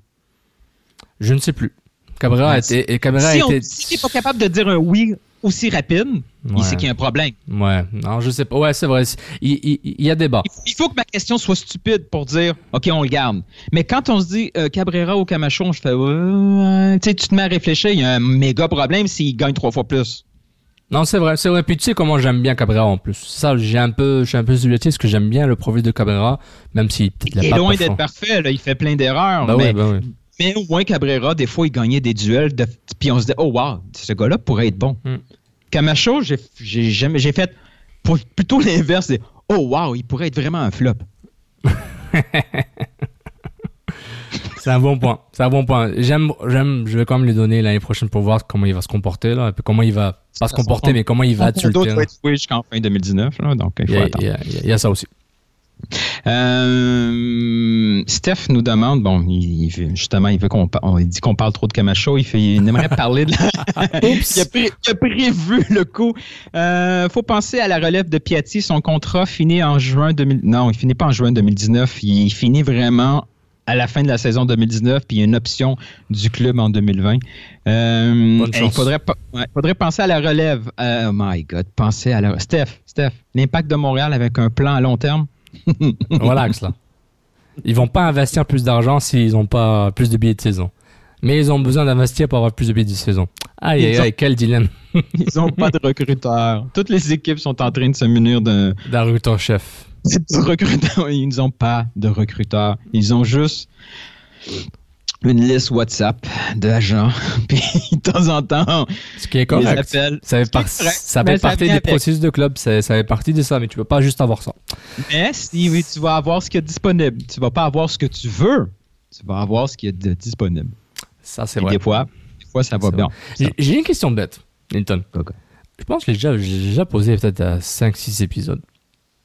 Je ne sais plus. Cabrera était, et Cabrera si on était, si pas capable de dire un oui aussi rapide, il sait qu'il y a un problème. ouais, non, je sais pas, ouais, c'est vrai, il, il- il y a débat. Il faut que ma question soit stupide pour dire OK, on le garde. Mais quand on se dit euh, Cabrera ou Camacho, je fais tu sais, tu te mets à réfléchir, il y a un méga problème s'il gagne trois fois plus. Non, c'est vrai, c'est vrai. Puis tu sais comment j'aime bien Cabrera en plus. Ça, j'ai un peu, je suis un peu subjectif parce que j'aime bien le profil de Cabrera, même si il est pas loin d'être parfait, là, il fait plein d'erreurs. Bah mais, ouais, bah ouais. Mais au moins Cabrera, des fois, il gagnait des duels, de- puis on se dit Oh wow, ce gars-là pourrait être bon. Hmm. Camacho, j'ai j'ai jamais j'ai fait pour- plutôt l'inverse, c'est Oh wow, il pourrait être vraiment un flop. C'est un bon point. C'est un bon point. J'aime, j'aime, je vais quand même lui donner l'année prochaine pour voir comment il va se comporter, là. Et puis comment il va, pas se comporter, mais comment il va être sur le D'autres être joués jusqu'en fin 2019, là, donc il faut attendre. il y a ça aussi. Euh, Steph nous demande, bon, il, il veut- justement, il veut qu'on on- il dit qu'on parle trop de Camacho, il, fait, il aimerait parler de la... il, a pré- il a prévu le coup. Euh, faut penser à la relève de Piatti. Son contrat finit en juin 2000. Non, il finit pas en juin 2019. Il finit vraiment à la fin de la saison 2019, puis il y a une option du club en 2020. Euh, il faudrait, ouais, faudrait penser à la relève. oh my God, penser à la Steph, Steph, l'impact de Montréal avec un plan à long terme? Relax, là. Ils vont pas investir plus d'argent s'ils n'ont pas plus de billets de saison. Mais ils ont besoin d'investir pour avoir plus de billets de saison. Aïe, aïe, aïe, quel dilemme. ils n'ont pas de recruteurs. Toutes les équipes sont en train de se munir d'un... D'un recruteur-chef. Ils n'ont pas de recruteurs. Ils ont juste une liste WhatsApp d'agents. Puis de temps en temps, ce qui est correct. ça fait, ça fait partie des processus de club. Ça, fait partie de ça, mais tu peux pas juste avoir ça. Mais si tu vas avoir ce qui est disponible, tu vas pas avoir ce que tu veux. Tu vas avoir ce qui est disponible. Ça, c'est vrai. Des fois, des fois, ça va bien. J'ai une question bête, Linton. Je pense que j'ai déjà, déjà posé peut-être à 5-6 épisodes.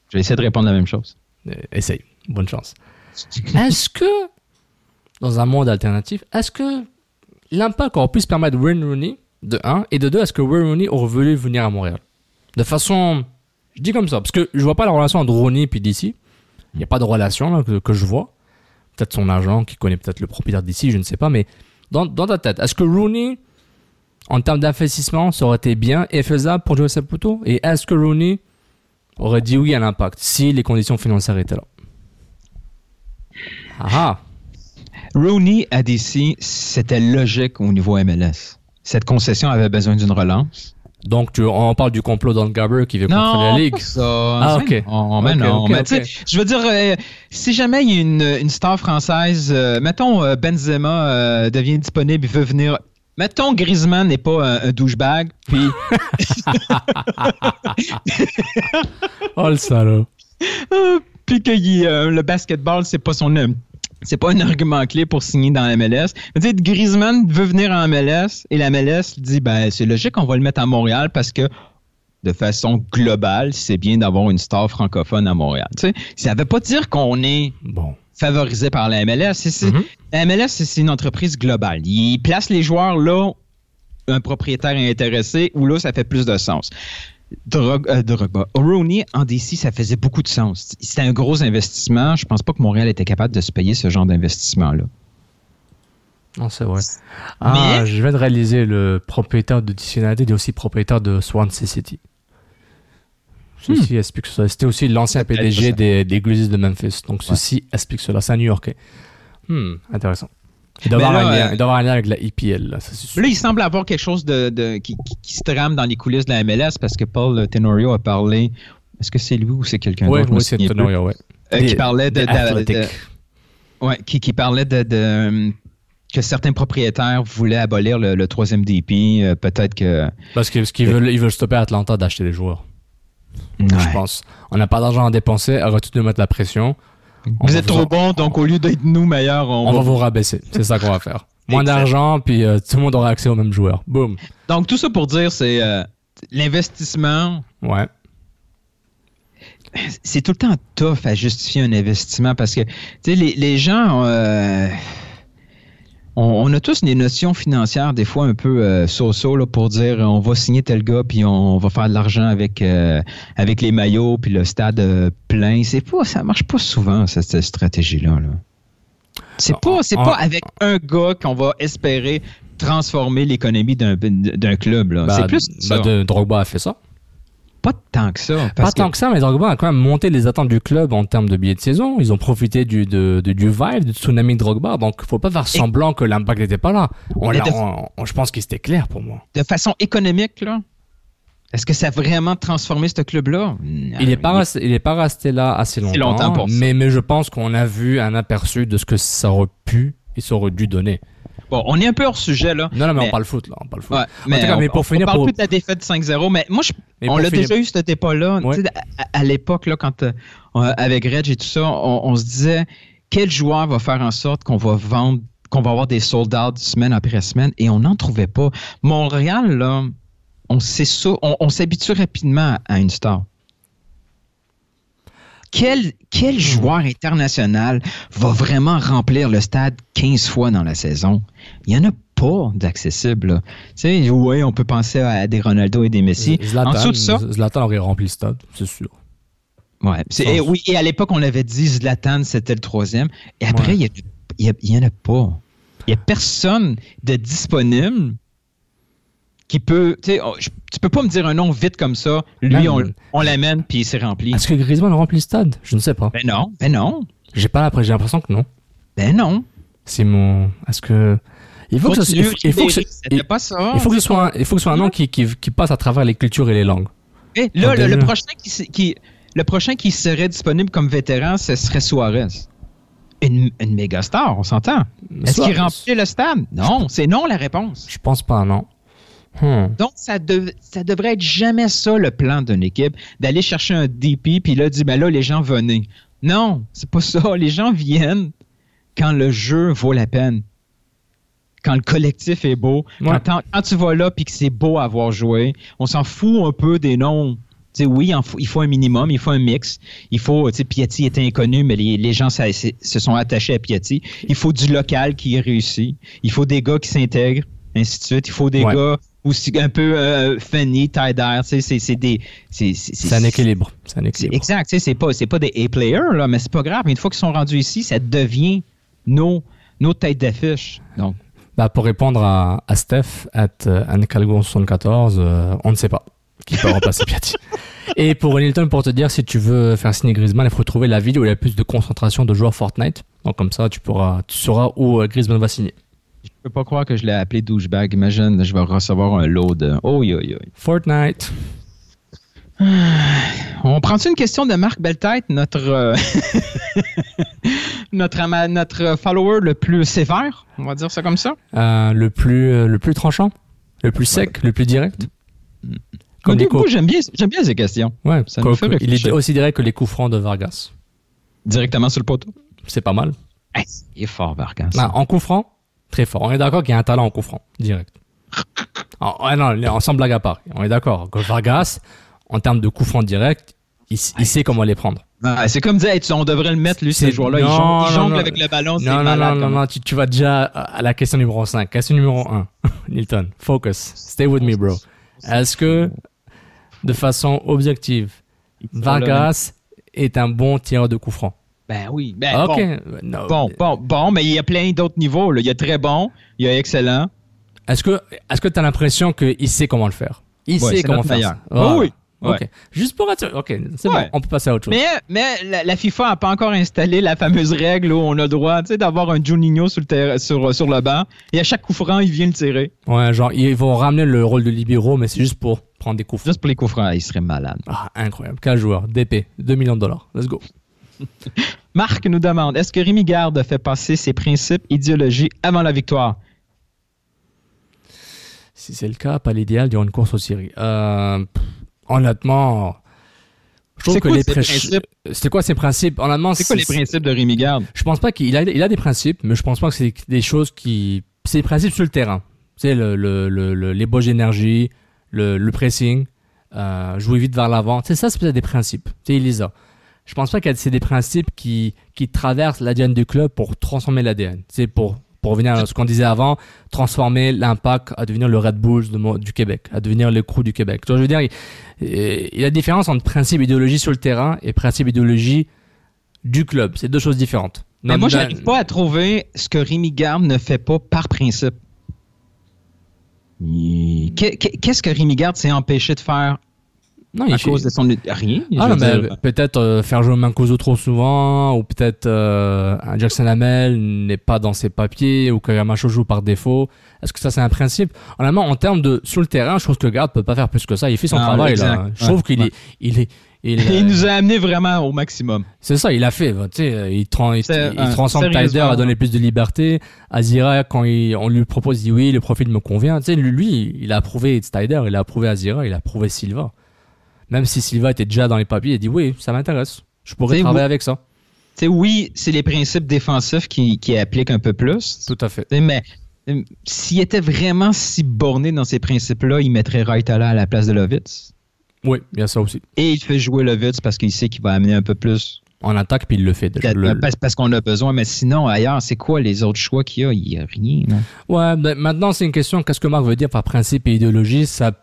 Je vais essayer de répondre la même chose. Euh, essaye. Bonne chance. Est-ce que, dans un monde alternatif, est-ce que l'impact aurait pu se permettre Wayne Rooney, de 1, et de 2, est-ce que Wayne Rooney aurait voulu venir à Montréal? De façon. Je dis comme ça, parce que je vois pas la relation entre Rooney et d'ici. Il n'y a pas de relation que, je vois. Peut-être son agent qui connaît peut-être le propriétaire d'ici, je ne sais pas, mais dans, ta tête, est-ce que Rooney, en termes d'investissement, ça aurait été bien et faisable pour Joseph Saputo Et est-ce que Rooney aurait dit oui à l'impact si les conditions financières étaient là? Ah, ah. Rooney a DC, c'était logique au niveau MLS. Cette concession avait besoin d'une relance. Donc, tu, on parle du complot Don Garber qui veut la ligue. Ça, ah, ok. mais non. mais je veux dire, euh, si jamais il y a une, une star française, euh, mettons euh, Benzema devient disponible, il veut venir Mettons Griezmann n'est pas un, douchebag, puis. oh le salaud. Puis que euh, le basketball, c'est pas son. C'est pas un argument clé pour signer dans la MLS. Mais Griezmann veut venir en MLS et la MLS dit ben c'est logique, on va le mettre à Montréal parce que de façon globale, c'est bien d'avoir une star francophone à Montréal. Tu sais, ça veut pas dire qu'on est bon favorisé par la MLS. Mm-hmm. La MLS, c'est une entreprise globale. Il place les joueurs là un propriétaire est intéressé ou là, ça fait plus de sens. Drog, euh, Rooney en DC, ça faisait beaucoup de sens. C'était un gros investissement. Je pense pas que Montréal était capable de se payer ce genre d'investissement-là. Non, c'est vrai. Ah, je viens de réaliser le propriétaire de DC United est aussi propriétaire de Swansea City. Ceci hmm. explique cela. C'était aussi l'ancien PDG des, des, Grizzlies de Memphis. Donc ceci explique cela. C'est un New Yorkais. Hmm, intéressant. Il doit, avoir un lien, il doit avoir un lien avec la EPL. Là, là, il semble avoir quelque chose de, de qui, qui, se trame dans les coulisses de la MLS parce que Paul Tenorio a parlé. Est-ce que c'est lui ou c'est quelqu'un d'autre? Oui, c'est Tenorio, oui. Euh, qui parlait de. ouais, qui, qui parlait de, de que certains propriétaires voulaient abolir le, troisième DP. Euh, peut-être que. Parce qu'ils veulent, ils veulent stopper Atlanta d'acheter des joueurs. Je pense. On n'a pas d'argent à dépenser, arrête tout de mettre la pression. Vous êtes trop bon, donc au lieu d'être nous meilleurs, on, va, vous rabaisser. C'est ça qu'on va faire. Moins d'argent, puis euh, tout le monde aura accès aux mêmes joueurs. Boum. Donc tout ça pour dire, c'est euh, l'investissement. Ouais. C'est tout le temps tough à justifier un investissement parce que, tu sais, les, les, gens. Euh, on, a tous des notions financières, des fois un peu euh, so-so, pour dire on va signer tel gars, puis on, va faire de l'argent avec, euh, avec les maillots, puis le stade euh, plein. C'est pas, ça marche pas souvent, cette, stratégie-là. C'est pas, c'est pas avec un gars qu'on va espérer transformer l'économie d'un, club. Là. c'est ben, plus. Ben, de, Drogba a fait ça pas tant que ça. Pas tant que ça, mais Drogba a quand même monté les attentes du club en termes de billets de saison. Ils ont profité du, de, du vibe, du tsunami de Drogba. Donc, faut pas faire semblant que l'impact n'était pas là. On, je pense qu'il était clair pour moi. De façon économique, là, est-ce que ça a vraiment transformé ce club-là? Il n'est pas, resté, il est pas resté là assez longtemps. mais, mais je pense qu'on a vu un aperçu de ce que ça aurait pu et ça aurait dû donner. Bon, on est un peu hors sujet, là. Non, non, mais, on parle foot, là. On parle foot. mais, pour on, finir. On parle plus de la défaite 5-0, mais moi, je, on l'a déjà eu, ce débat-là. À, l'époque, là, quand, euh, avec Reg et tout ça, on, se disait quel joueur va faire en sorte qu'on va vendre, qu'on va avoir des sold out semaine après semaine, et on n'en trouvait pas. Montréal, là, on sait ça, on s'habitue rapidement à une star quel, quel joueur international va vraiment remplir le stade 15 fois dans la saison? Il n'y en a pas d'accessible. Oui, on peut penser à des Ronaldo et des Messi. Zlatan, en dessous de ça, Zlatan aurait rempli le stade, c'est sûr. Ouais. Et, oui, et à l'époque, on avait dit Zlatan, c'était le troisième. Et après, il, il y, en a pas. Il y a personne de disponible qui peut. Tu oh, tu peux pas me dire un nom vite comme ça. Lui, on, l'amène puis c'est rempli. Est-ce que Griezmann remplit le stade? Je ne sais pas. Ben non, ben non. J'ai pas l'impression, j'ai l'impression que non. Ben non. C'est mon. Est-ce que. Il faut que, ce, il faut, il faut que ce, C'était pas ça. il faut que ce soit un, il faut que ce soit un nom qui, qui, qui passe à travers les cultures et les langues. Là, le, prochain qui, s- qui- le prochain qui serait disponible comme vétéran, ce serait Suarez. Une, une méga star, on s'entend. Est-ce qu'il remplit le stade? Non, c'est non la réponse. Je pense pas, non. Hmm. Donc, ça, dev- ça devrait être jamais ça le plan d'une équipe, d'aller chercher un DP, puis là, dire, ben là, les gens venez. Non, c'est pas ça. Les gens viennent quand le jeu vaut la peine. Quand le collectif est beau. Ouais. Quand, tu vas là, puis que c'est beau à avoir joué, on s'en fout un peu des noms. Tu sais, oui, il faut- il faut un minimum, il faut un mix. Il faut, tu sais, Piatti était inconnu, mais les, les gens ça- se sont attachés à Piatti. Il faut du local qui est réussi. Il faut des gars qui s'intègrent, ainsi de suite. Il faut des Ouais. gars aussi un peu euh, funny, tie-dye. Tu sais, c'est- des. C'est un équilibre. C'est un c'est équilibre. exact. Tu sais, c'est pas, pas des A-players, là, mais c'est pas grave. Une fois qu'ils sont rendus ici, ça devient nos, nos têtes d'affiche. Donc, Bah, pour répondre à, à Steph, at euh, Anne74, euh, on ne sait pas qui peut remplacer Piatti. Et pour Nilton, pour te dire, si tu veux faire signer Griezmann, il faut trouver la ville où il y a plus de concentration de joueurs Fortnite. Donc comme ça, tu pourras, tu sauras où euh, Griezmann va signer. Je peux pas croire que je l'ai appelé douchebag. Imagine, je vais recevoir un lot de. Oh, yo, yo. Fortnite. On prend-tu une question de Marc Beltête, notre, euh, notre, notre follower le plus sévère, on va dire ça comme ça? Euh, le plus, euh, le plus tranchant, le plus sec, le plus direct? Comme Nico. début, j'aime bien, j'aime bien ces questions. Ouais, Ça me fait il est aussi direct que les coups francs de Vargas. Directement sur le poteau. C'est pas mal. Hey, il est fort, Vargas. Ah, en coup franc, très fort. On est d'accord qu'il y a un talent en coup franc, direct. Ah, ouais, non, on s'en blague à part. On est d'accord que Vargas, en termes de coup franc direct, il, sait comment les prendre. Ah, c'est comme dire, hey, tu- on devrait le mettre, lui, ces joueurs-là. Il jongle, il non, jongle non. avec le ballon, Non, non, malade. non, non, comme- non, tu, tu vas déjà à la question numéro 5. Question numéro 1. Nilton, focus. Stay with me, bro. Est-ce que, de façon objective, Vargas est un bon tireur de coup franc? Ben oui. Ben, Ok. bon. No. Bon, bon, bon, mais il y a plein d'autres niveaux. Là. Il y a très bon, il y a excellent. Est-ce que est-ce que tu as l'impression qu'il sait comment le faire? Il Ouais, sait comment faire ça. Voilà. oui. Ok. Juste pour être Ok, c'est Ouais. bon, on peut passer à autre chose. Mais, mais la, la FIFA n'a pas encore installé la fameuse règle où on a le droit d'avoir un Juninho sur le, terrain- sur, sur le banc et à chaque coup franc, il vient le tirer. Ouais, genre, ils vont ramener le rôle de libéraux, mais c'est juste pour prendre des coups francs. Juste pour les coups francs, il serait malade. Ah, incroyable. Quel joueur? DP, 2 millions de dollars. Let's go. Marc nous demande est-ce que Rémi Garde fait passer ses principes, idéologies avant la victoire? Si c'est le cas, pas l'idéal durant une course aux séries. Euh, honnêtement, je trouve C'est que quoi les principes? C'est quoi ses principes? Honnêtement, C'est quoi les principes de Rémi Garde? Je pense pas qu'il a, il a des principes, mais je pense pas que c'est des choses qui. C'est des principes sur le terrain. Tu sais, le, le, le, l'ébauche d'énergie, le, le pressing, euh, jouer vite vers l'avant. Sais, ça, c'est peut-être des principes. Tu sais, il les a. Je pense pas que c'est des principes qui, qui traversent l'ADN du club pour transformer l'ADN. Tu sais, pour, pour revenir à ce qu'on disait avant, transformer l'impact à devenir le Red Bulls de du Québec, à devenir le crew du Québec. Tu vois, je veux dire, il, il y a la différence entre principe idéologie sur le terrain et principe idéologie du club. C'est deux choses différentes. Mais moi, dans- j'arrive pas à trouver ce que Rémi Garde ne fait pas par principe. Qu'est-ce que Rémi Garde s'est empêché de faire Non, à il fait- cause de son... Rien. Ah, mais dire. peut-être euh, faire jouer Mancuso trop souvent, ou peut-être euh, un Jackson Hamel n'est pas dans ses papiers, ou que Yamacho joue par défaut. Est-ce que ça, c'est un principe? Honnêtement, en termes de sur le terrain, je trouve que le garde peut pas faire plus que ça. Il fait son Ah, travail. exact. Là. Je Ouais, trouve qu'il ouais. est, il est, il, Il, euh, nous a amené vraiment au maximum. c'est ça, il a fait. bah, Tu sais, il, tran- il, il euh, transforme. Tyder à donner plus de liberté. Azira, quand il- on lui propose, il dit oui, le profil me convient. Tu sais, lui, il a approuvé Tyder, il a approuvé Azira, il a approuvé Silva. Même si Silva était déjà dans les papiers, il a dit oui, ça m'intéresse. Je pourrais travailler oui. avec ça. Oui, c'est les principes défensifs qui, qui appliquent un peu plus. Tout à fait. Mais euh, s'il était vraiment si borné dans ces principes-là, il mettrait Raitala à la place de Lovitz. Oui, il y a ça aussi. Et il fait jouer Lovitz parce qu'il sait qu'il va amener un peu plus. En attaque, puis il le fait déjà. Le- Parce, parce qu'on a besoin. Mais sinon, ailleurs, c'est quoi les autres choix qu'il y a? Il n'y a rien. non? Ouais, ben, maintenant, c'est une question. Qu'est-ce que Marc veut dire par principe et idéologie? Ça,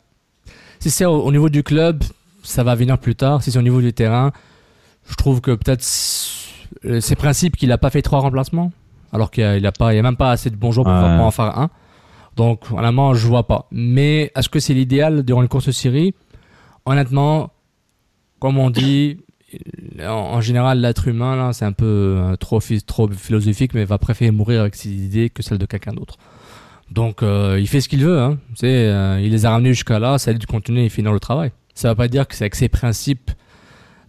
Si c'est au, au niveau du club, ça va venir plus tard. Si c'est au niveau du terrain, je trouve que peut-être euh, ces principes qu'il n'a pas fait trois remplacements. alors qu'il n'y a, a, pas- il y a même pas assez de bons joueurs pour, Ouais. en faire un. Donc, honnêtement, je vois pas. Mais est-ce que c'est l'idéal durant une course série Honnêtement, comme on dit, en, en général, l'être humain, là, c'est un peu euh, trop, phi- trop philosophique, mais va préférer mourir avec ses idées que celles de quelqu'un d'autre. Donc, euh, il fait ce qu'il veut. Hein. Euh, il les a ramenés jusqu'à là, c'est à lui de continuer et finir le travail. Ça ne veut pas dire que c'est avec ses principes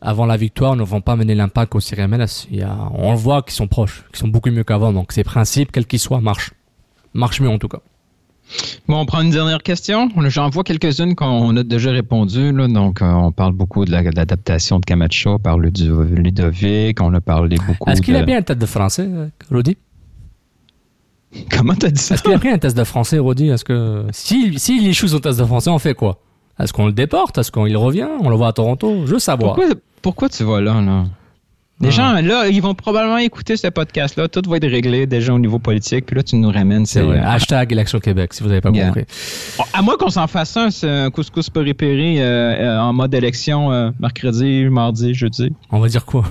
avant la victoire ne vont pas mener l'impact au Serie MLS. Il y a, on le voit qu'ils sont proches, qu'ils sont beaucoup mieux qu'avant. Donc, ses principes, quels qu'ils soient, marchent. Marchent mieux en tout cas. Bon, on prend une dernière question. J'en vois quelques-unes qu'on a déjà répondu. Là. Donc, euh, on parle beaucoup de la- de l'adaptation de Camacho, on parle du Ludovic, on a parlé beaucoup Est-ce qu'il de... a bien un test de français, euh, Rodi? Comment t'as dit ça? Est-ce qu'il a pris un test de français, Rodi? Est-ce que s'il s'il échoue son test de français, on fait quoi? Est-ce qu'on le déporte? Est-ce qu'il revient? On le voit à Toronto Je veux savoir. Pourquoi, pourquoi tu vas là, là? Les Ah. gens, là, ils vont probablement écouter ce podcast-là. Tout va être réglé déjà au niveau politique. Puis là, tu nous ramènes. C'est vrai. Hashtag élection Québec, si vous n'avez pas Yeah. compris. À moins qu'on s'en fasse un, c'est un couscous péripéri euh, euh, en mode élection euh, mercredi, mardi, jeudi. On va dire quoi?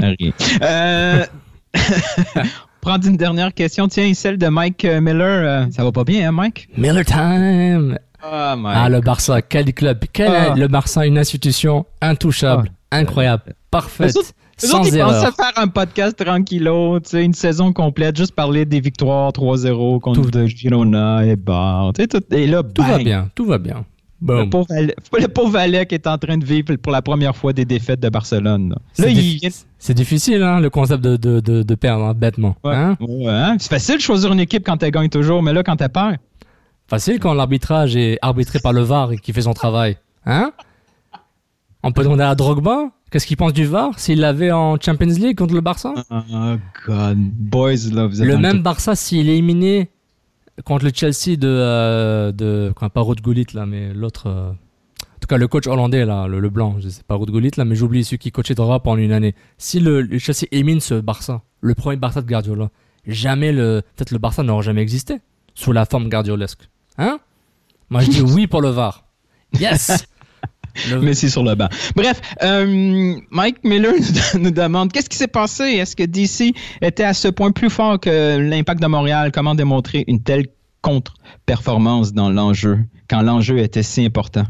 Rien. Euh, Prendre une dernière question. Tiens, celle de Mike euh, Miller. euh, ça va pas bien, hein, Mike? Miller Time Ah, Mike. Ah, le Barça, quel club? Quel Ah. Le Barça, une institution intouchable, incroyable, parfaite, Eux autres- ils pensaient faire un podcast tranquillo, tu sais, une saison complète, juste parler des victoires 3-0 contre de Girona et Bar. Tout, et là, Tout va bien, tout va bien. Le pauvre, le pauvre Alec est en train de vivre pour la première fois des défaites de Barcelone. Là, C'est difficile, hein, le concept de, de, de, de perdre, hein, bêtement. Hein? Ouais, hein? C'est facile de choisir une équipe quand tu gagnes toujours, mais là, quand tu perds, Facile quand l'arbitrage est arbitré par le VAR et qui fait son travail. Hein? On peut demander à Drogba qu'est-ce qu'il pense du VAR s'il l'avait en Champions League contre le Barça? Oh God, boys, là, vous êtes Le même Barça, s'il est éliminé contre le Chelsea de. euh, de quoi, pas Ruud Gullit, là, mais l'autre. euh, en tout cas, le coach hollandais, là, le, le blanc, je sais pas Ruud Gullit, là, mais j'oublie celui qui coachait Drogba pendant une année. Si le, Chelsea élimine ce Barça, le premier Barça de Guardiola, jamais le. Peut-être le Barça n'aura jamais existé sous la forme gardiolesque. Hein? Moi, je dis oui pour le VAR. Yes Messi sur le banc. Bref, euh, Mike Miller nous, demande qu'est-ce qui s'est passé? Est-ce que DC était à ce point plus fort que l'impact de Montréal? Comment démontrer une telle contre-performance dans l'enjeu quand l'enjeu était si important?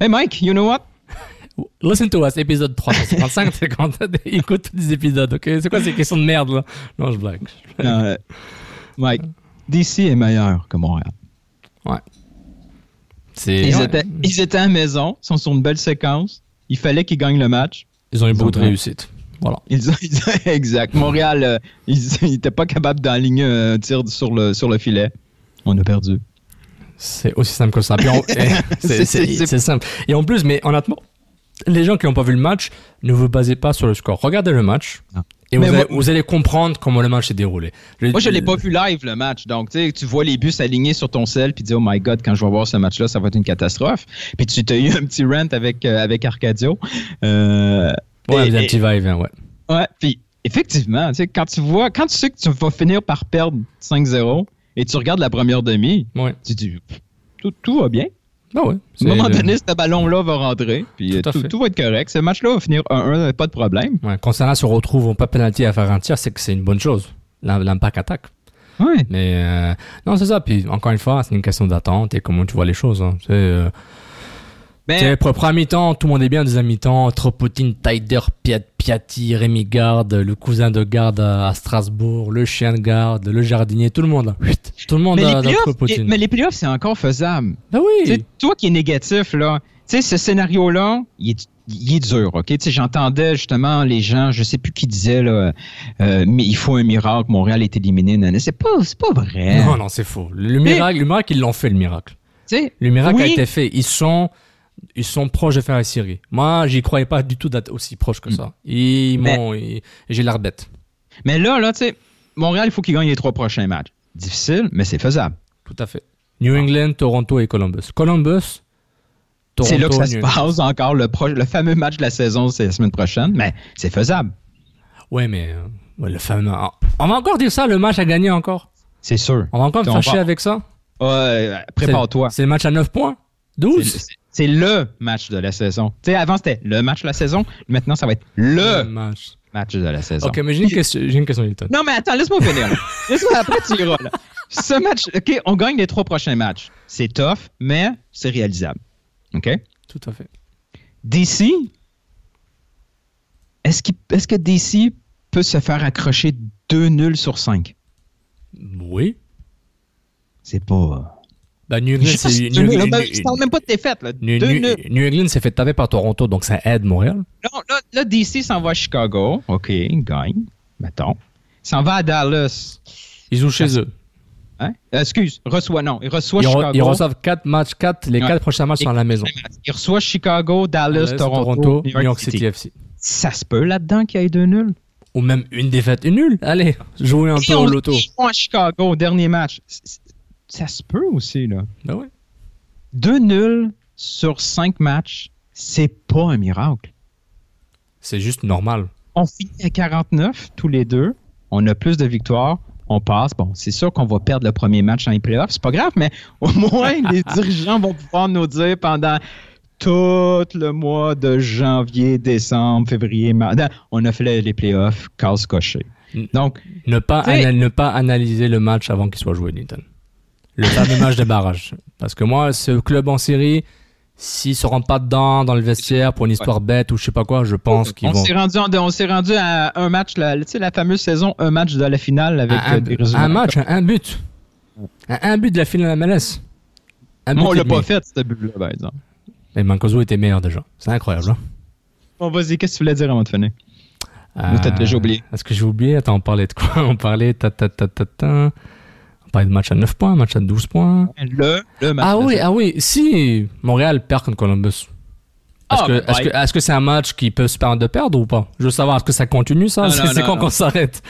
Hey Mike, you know what? Listen to us, épisode 355, c'est quand écoute tous les épisodes, ok? C'est quoi ces questions de merde, là? Non, je blague. Euh, Mike, DC est meilleur que Montréal. Ouais. Ils, ouais. étaient, ils étaient à la maison, ils sont sur une belle séquence. Il fallait qu'ils gagnent le match. Ils ont eu beaucoup de réussite. Voilà. Ils ont- ils ont- exact. Montréal, euh, ils n'étaient pas capables d'aligner un tir sur le, sur le filet. On a perdu. C'est aussi simple que ça. Eh, c'est simple. Et en plus, mais honnêtement, les gens qui n'ont pas vu le match, ne vous basez pas sur le score. Regardez le match. Et vous allez, moi- vous allez comprendre comment le match s'est déroulé. Moi, je l'ai pas vu live, le match. Donc, tu sais, tu vois les bus alignés sur ton sel, puis tu dis, oh my God, quand je vais voir ce match-là, ça va être une catastrophe. Puis tu as eu un petit rant avec, euh, avec Arcadio. Euh, Ouais, et- un et- petit va-et-vient, ouais. Ouais, puis effectivement, tu sais, quand tu vois, quand tu sais que tu vas finir par perdre 5-0 et tu regardes la première demi, tu te dis, tout va bien. Ah ouais. À un moment le- donné, ce ballon-là va rentrer, puis Tout euh, tout, va être correct. Ce match-là va finir 1-1, pas de problème. Ouais, Sarah se retrouve au pas penalty à faire un tir, c'est que c'est une bonne chose. L'im- L'impact attaque. Ouais. Mais euh, non, c'est ça. Puis encore une fois, c'est une question d'attente et comment tu vois les choses. Hein. Euh, Ben- tu sais, pre- premier mi-temps, tout le monde est bien. Deuxième mi-temps, Tropotin, Taider, Piat, Piatti, Rémi Garde, le cousin de Garde à, à Strasbourg, le chien de Garde, le jardinier, tout le monde. Tout le monde Mais a- les, mais les playoffs, c'est encore faisable. Ben oui. Sais, toi qui es négatif, là, tu sais, ce scénario-là, il est, il est dur, OK? Tu sais, j'entendais justement les gens, je sais plus qui disait, là, euh, mais il faut un miracle, Montréal est éliminé. nan, nan. C'est pas, c'est pas vrai. Non, non, c'est faux. Le miracle, le miracle, ils l'ont fait, le miracle. Tu sais, Le miracle a été fait. Ils sont, ils sont proches de faire la série. Moi, j'y croyais pas du tout d'être aussi proche que ça. Ils m'ont, j'ai l'air bête. Mais là, là, tu sais, Montréal, il faut qu'il gagne les trois prochains matchs. Difficile, mais c'est faisable. Tout à fait. New England, Toronto et Columbus. Columbus, Toronto. C'est là que ça se passe encore. Le, pro- le fameux match de la saison, c'est la semaine prochaine, mais c'est faisable. Ouais, mais euh, ouais, le fameux. On va encore dire ça, le match à gagner encore. C'est sûr. On va encore me fâcher avec ça. Ouais, prépare-toi. C'est le match à 9 points? 12 C'est- le match de la saison. Tu sais, avant, c'était le match de la saison. Maintenant, ça va être le match. de la saison. Ok, mais j'ai une question, j'ai une question, Hilton. Non, mais attends, laisse-moi finir. là. laisse-moi, après, tu iras. là. Ce match, OK, on gagne les trois prochains matchs. C'est tough, mais c'est réalisable. OK? Tout à fait. DC, est-ce, qu'il- est-ce que DC peut se faire accrocher 2 nuls sur 5? Oui. C'est pas. Bah, New England, c'est- New je parle même pas de défaite. Là. New, New- England s'est fait taper par Toronto, donc ça aide Montréal. Non, là, là, DC s'en va à Chicago. OK, gagne. Mettons. S'en va à Dallas. Ils jouent chez eux. Hein? Euh, excuse, reçoit, non. Ils, re- Chicago. ils reçoivent 4 matchs, 4, les Ouais. 4 prochains matchs sont à la maison. Il reçoit Chicago, Dallas, Dallas, Toronto, New York, City. FC. Ça se peut là-dedans qu'il y ait deux nuls? Ou même une défaite, une nulle. Allez, jouez un Et peu au loto. ils vont à Chicago dernier match. Ça se peut aussi, là. Ben ouais. Deux nuls sur cinq matchs, c'est pas un miracle. C'est juste normal. On finit à 49 tous les deux. On a plus de victoires. On passe. Bon, c'est sûr qu'on va perdre le premier match dans les playoffs. C'est pas grave, mais au moins, les dirigeants vont pouvoir nous dire pendant tout le mois de janvier, décembre, février, mars. On a fait les- playoffs, casse cochée. Donc, Ne pas, ne pas analyser le match avant qu'il soit joué, Newton. Le fameux match de barrage. Parce que moi, ce club en série, s'ils se rendent pas dedans dans le vestiaire pour une histoire bête ou je sais pas quoi, je pense qu'ils on vont. s'est rendu, en- on s'est rendu à un match, la, tu sais, la fameuse saison, un match de la finale avec Un, euh, des résultats. un match, un, un but. Un, un but de la finale MLS. Un but on l'a pas fait, ce but-là, par exemple. Mais Mancoso était meilleur déjà. C'est incroyable. Hein? Bon, vas-y, qu'est-ce que tu voulais dire avant de finir? Euh, Ou t'as déjà oublié? Est-ce que j'ai oublié? Attends, on parlait de quoi? On parlait ta ta ta ta ta. Parlait de match à 9 points, match à 12 points. Le, le match. Ah oui, ah oui, si Montréal perd contre Columbus. Est-ce Ah, que bah, est-ce que c'est un match qui peut se permettre de perdre ou pas? Je veux savoir, est-ce que ça continue ça? C'est quand qu'on s'arrête?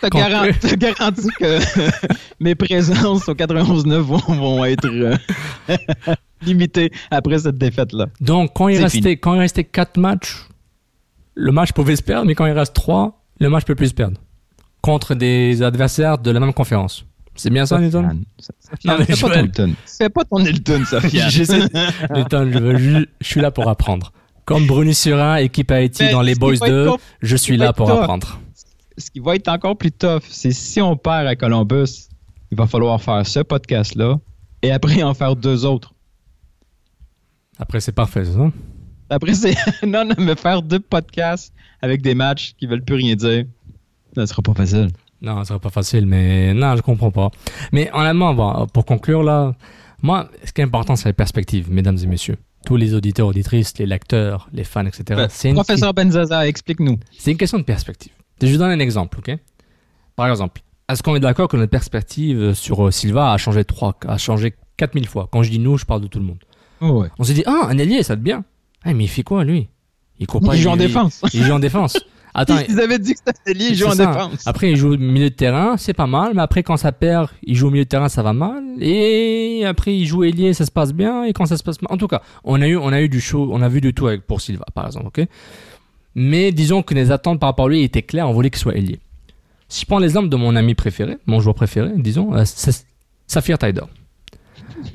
T'as Quand- garan- t'as garanti que mes présences au 91-9 vont, vont être euh, limitées après cette défaite-là. Donc quand il C'est restait quand il restait 4 matchs, le match pouvait se perdre, mais quand il reste 3, le match peut plus se perdre contre des adversaires de la même conférence. C'est bien ça, Newton Non, mais je pas ton Hilton. Fais pas ton Hilton, Sofiane. J'essaie- Newton, je, veux ju- je suis là pour apprendre. Comme Bruni Surin, équipe Haïti dans les Boys va être 2, top, je suis là pour top, apprendre. Ce qui va être encore plus tough, c'est si on perd à Columbus, il va falloir faire ce podcast-là et après en faire deux autres. Après, c'est parfait, c'est ça? Après, c'est. non, non, mais faire deux podcasts avec des matchs qui veulent plus rien dire, ça sera pas facile. Non, ça sera pas facile, mais non, je comprends pas. Mais en allemand, bon, pour conclure là, moi, ce qui est important, c'est la perspective, mesdames et messieurs. Tous les auditeurs, auditrices, les lecteurs, les fans, etc. Une, Professeur Benzaza, explique-nous. c'est une question de perspective. Je vous donne un exemple, ok? Par exemple, est-ce qu'on est d'accord que notre perspective sur euh, Silva a changé trois, a changé 4000 fois? Quand je dis nous, je parle de tout le monde. Oh, ouais. On s'est dit, ah, un ailier, ça te bien. Ah, mais il fait quoi, lui? Il court pas. Il joue en défense. Il, joue en défense. Attends, Ils avaient dit que c'était lié, il joue en ça. défense. Après, il joue au milieu de terrain, c'est pas mal. Mais après, quand ça perd, il joue au milieu de terrain, ça va mal. Et après, il joue ailier, ça se passe bien. Et quand ça se passe mal, en tout cas, on a eu, on a eu du show, on a vu du tout avec pour Silva, par exemple, ok? Mais disons que les attentes par rapport à lui étaient claires. On voulait qu'il soit ailier. Si je prends l'exemple de mon ami préféré, mon joueur préféré, disons, euh, c'est Saphir Tider.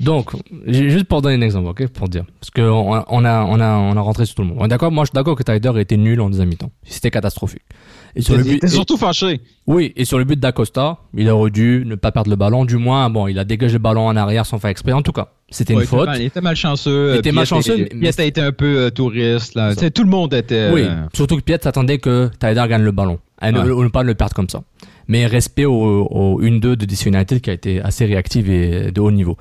Donc, juste pour donner un exemple, ok, pour dire, parce que on a, on a, on a, on a rentré sur tout le monde. On est d'accord, moi, je suis d'accord que Tider était nul en deuxième mi-temps. C'était catastrophique. Et sur le but, et- surtout fâché. oui, et sur le but d'Acosta, il aurait dû ne pas perdre le ballon. Du moins, bon, il a dégagé le ballon en arrière sans faire exprès. En tout cas, c'était Ouais, une il était faute. mal- il était malchanceux. Il était malchanceux, était- mais- Piet a été un peu euh, touriste. Là. Tu sais, Tout le monde était. Oui, euh, surtout que Piet s'attendait que Tyler gagne le ballon. Et ne, Ouais. pas le perdre comme ça. Mais respect au, au 1-2 de DC United qui a été assez réactive et de haut niveau.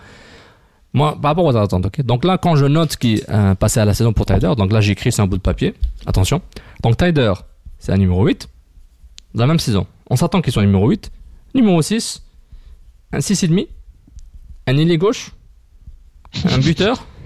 Moi, par rapport aux attentes, ok? Donc là, quand je note ce qui euh, passait à la saison pour Tyler, donc là, j'écris sur un bout de papier. Attention. Donc Tyler, c'est un numéro 8. Dans la même saison. On s'attend qu'il soit numéro 8. Numéro 6. Un 6,5. Un ailier gauche. Un buteur.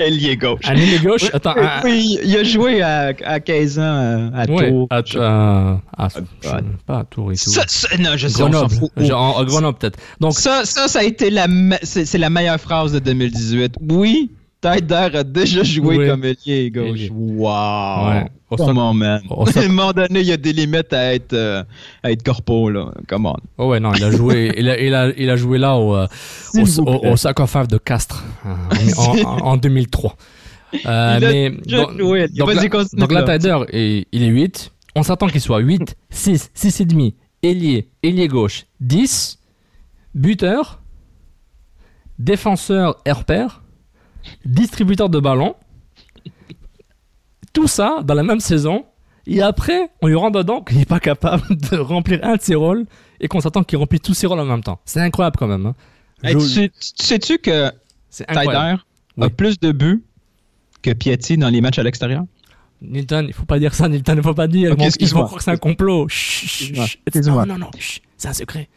Ailier gauche. Ailier gauche? Oui, Attends, oui, un- oui, il a joué à, à 15 ans euh, à Ouais, Tours. à, à- à- je- pas à Tours et tout. Ça, ça- non, je sais, Grenoble. Genre, en- Grenoble, peut-être. Donc, ça, ça, ça a été la, c'est la meilleure phrase de 2018. Oui, Tyder a déjà joué Oui. comme ailier gauche. Wow. Ouais. Au Come on, man. À un moment donné, il y a des limites à être, euh, à être corpo, là. Come on. oh ouais, non, il a joué, il a, il a, il a joué là au, euh, au, au, au sarcophage de Castres euh, en, en- en 2003. Euh, mais donc, joué. donc donc là. Tyler, il, est 8. on s'attend qu'il soit 8, 6, 6,5, ailier, ailier gauche, 10, buteur, défenseur et repère, distributeur de ballon. Tout ça dans la même saison. Et après, on lui rend dedans qu'il n'est pas capable de remplir un de ses rôles et qu'on s'attend qu'il remplisse tous ses rôles en même temps. C'est incroyable quand même. hein. Hey, tu sais- tu sais-tu que. Tyler a plus de buts que Piatti dans les matchs à l'extérieur? Nilton, il faut pas dire ça, Nilton, il faut pas dire. Ok, Ils vont- croire que c'est un complot. Chut. Non, non, non, c'est un secret.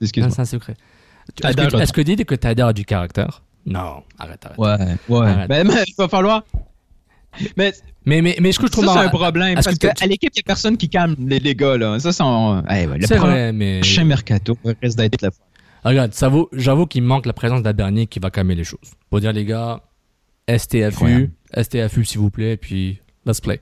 Excuse-moi. C'est un secret. Est-ce que, est-ce que tu dis que Tyler a du caractère? Non, arrête, arrête. Ouais, ouais. Arrête. Mais, mais il va falloir. Mais, Mais, mais, mais ce que je trouve ça, c'est un problème. Parce que qu'à l'équipe, il n'y a personne qui calme les, les gars. Là. Ça, c'est ouais, le prochain vrai, mais- mercato risque d'être la Regarde, ça vaut- j'avoue qu'il manque la présence d'Abernier qui va calmer les choses. Pour dire, les gars, STFU. STFU s'il vous plaît, puis let's play.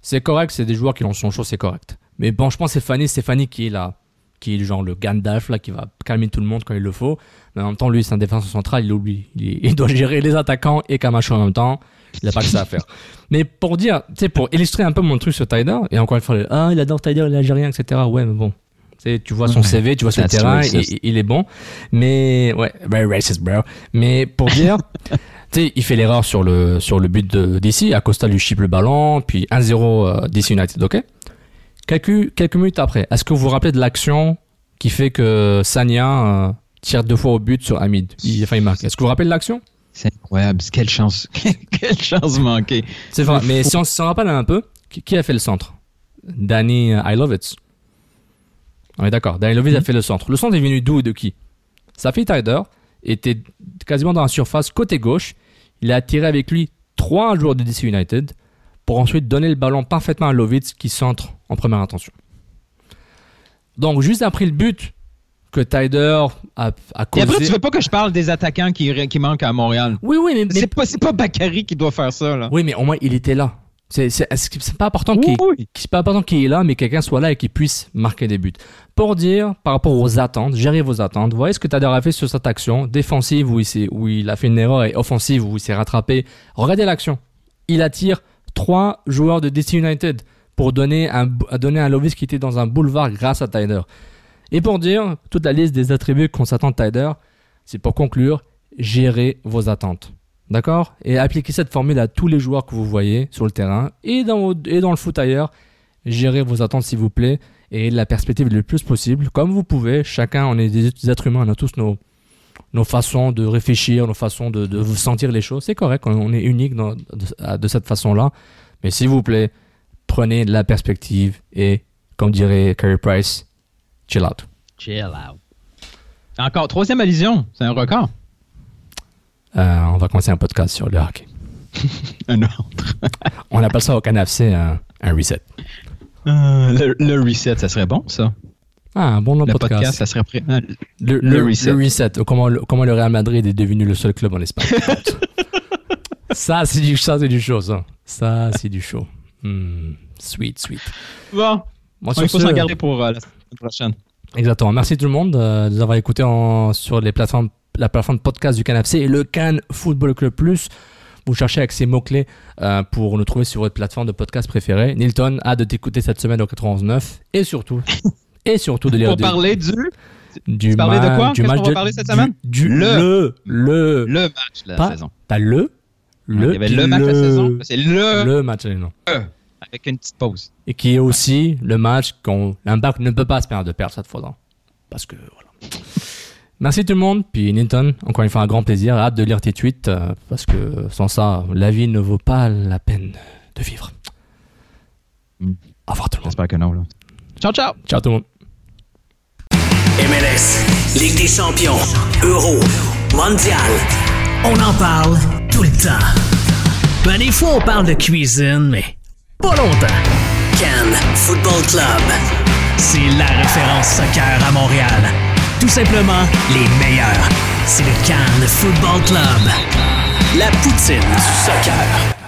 C'est correct, c'est des joueurs qui l'ont son chaud, c'est correct. Mais bon, je pense que c'est Fanny, c'est Fanny qui est là, qui est genre le Gandalf là, qui va calmer tout le monde quand il le faut. Mais en même temps, lui, c'est un défenseur central, il oublie. Il, il doit gérer les attaquants et Camacho en même temps. Il n'a pas que ça à faire. Mais pour dire, tu sais, pour illustrer un peu mon truc sur Tyler, et encore une fois, le, ah, il adore Tyler, il est algérien, etc. Ouais, mais bon. Tu vois son. CV, tu vois That's terrain, il est bon. Mais, ouais, very racist, bro. Mais pour dire, tu sais, il fait l'erreur sur le, sur le but de DC. Acosta lui chip le ballon, puis 1-0 euh, DC United, ok? Quelques, quelques minutes après, est-ce que vous vous rappelez de l'action qui fait que Sanya euh, tire deux fois au but sur Hamid? Il a failli marquer. Est-ce que vous vous rappelez de l'action? C'est incroyable. Quelle chance. Quelle chance manquée. C'est vrai, mais si on s'en rappelle un peu, qui, qui a fait le centre? Danny Ilovitz. On est d'accord, Danny Ilovitz a fait le centre. Le centre est venu d'où et de qui? Safi Tyder était quasiment dans la surface côté gauche. Il a attiré avec lui trois joueurs de DC United pour ensuite donner le ballon parfaitement à Lovitz qui centre en première intention. Donc, juste après le but que Tyder a, a Et causé. après, tu veux pas que je parle des attaquants qui, qui manquent à Montréal? Oui, oui, mais. C'est pas, pas Bakary qui doit faire ça, là. Oui, mais au moins il était là. C'est pas important qu'il c'est pas important qu'il est là, mais quelqu'un soit là et qu'il puisse marquer des buts. Pour dire, par rapport aux attentes, gérer vos attentes, voyez ce que Tadar a fait sur cette action, défensive où il, où il a fait une erreur et offensive où il s'est rattrapé. Regardez l'action. Il attire trois joueurs de DC United pour donner un, donner un Lovis qui était dans un boulevard grâce à Tyler. Et pour dire, toute la liste des attributs qu'on s'attend de Tyler, c'est pour conclure, gérer vos attentes. D'accord? Et appliquez cette formule à tous les joueurs que vous voyez sur le terrain et dans, et dans le foot ailleurs. Gérez vos attentes s'il vous plaît et la perspective le plus possible, comme vous pouvez. Chacun, on est des êtres humains, on a tous nos, nos façons de réfléchir, nos façons de, de sentir les choses. C'est correct, on, est unique dans- de cette façon-là. Mais s'il vous plaît, prenez la perspective et, comme dirait Carey Price, chill out. Chill out. Encore, troisième allusion. C'est un record. Euh, on va commencer un podcast sur le hockey. un autre. on appelle ça au CanFC un, un reset. Euh, le, le reset, ça serait bon, ça. Ah, un bon nom de podcast. podcast, ça serait prêt. Ah, Le, le le- reset. le reset. Comment, le, comment le Real Madrid est devenu le seul club en Espagne. ça, c'est du, ça, c'est du show, ça. Ça, c'est du show. Hmm, sweet, sweet. Bon. Bon, il faut s'en garder pour euh, la semaine prochaine. Exactement. Merci tout le monde euh, de nous avoir écoutés en- sur les plateformes, la plateforme de podcast du CanFC et le Can Football Club Plus. Vous cherchez avec ces mots-clés euh, pour nous trouver sur votre plateforme de podcast préférée. Nilton a de t'écouter cette semaine au 91.9 et surtout, et surtout de lire Pour du- parler du. du tu parlais de ma- quoi? du Qu'est-ce match qu'on va de- parler cette du- semaine? du- Le. le le Le match de la Pas- saison. T'as le le il y avait le match de la saison. C'est le. le match non. Avec une petite pause. et qui est aussi le match qu'on l'impact ne peut pas se permettre de perdre cette fois-là parce que voilà. Merci tout le monde puis Nilton encore une fois un grand plaisir hâte de lire tes tweets euh, parce que sans ça la vie ne vaut pas la peine de vivre. Au revoir tout le monde. J'espère que non. Là. Ciao, ciao. Ciao tout le monde. MLS, Ligue des champions, Euro, Mondial. On en parle tout le temps. Ben, des fois, on parle de cuisine, mais pas longtemps. Cannes Football Club. C'est la référence soccer à Montréal. Tout simplement les meilleurs. C'est le Cannes Football Club. La poutine du soccer.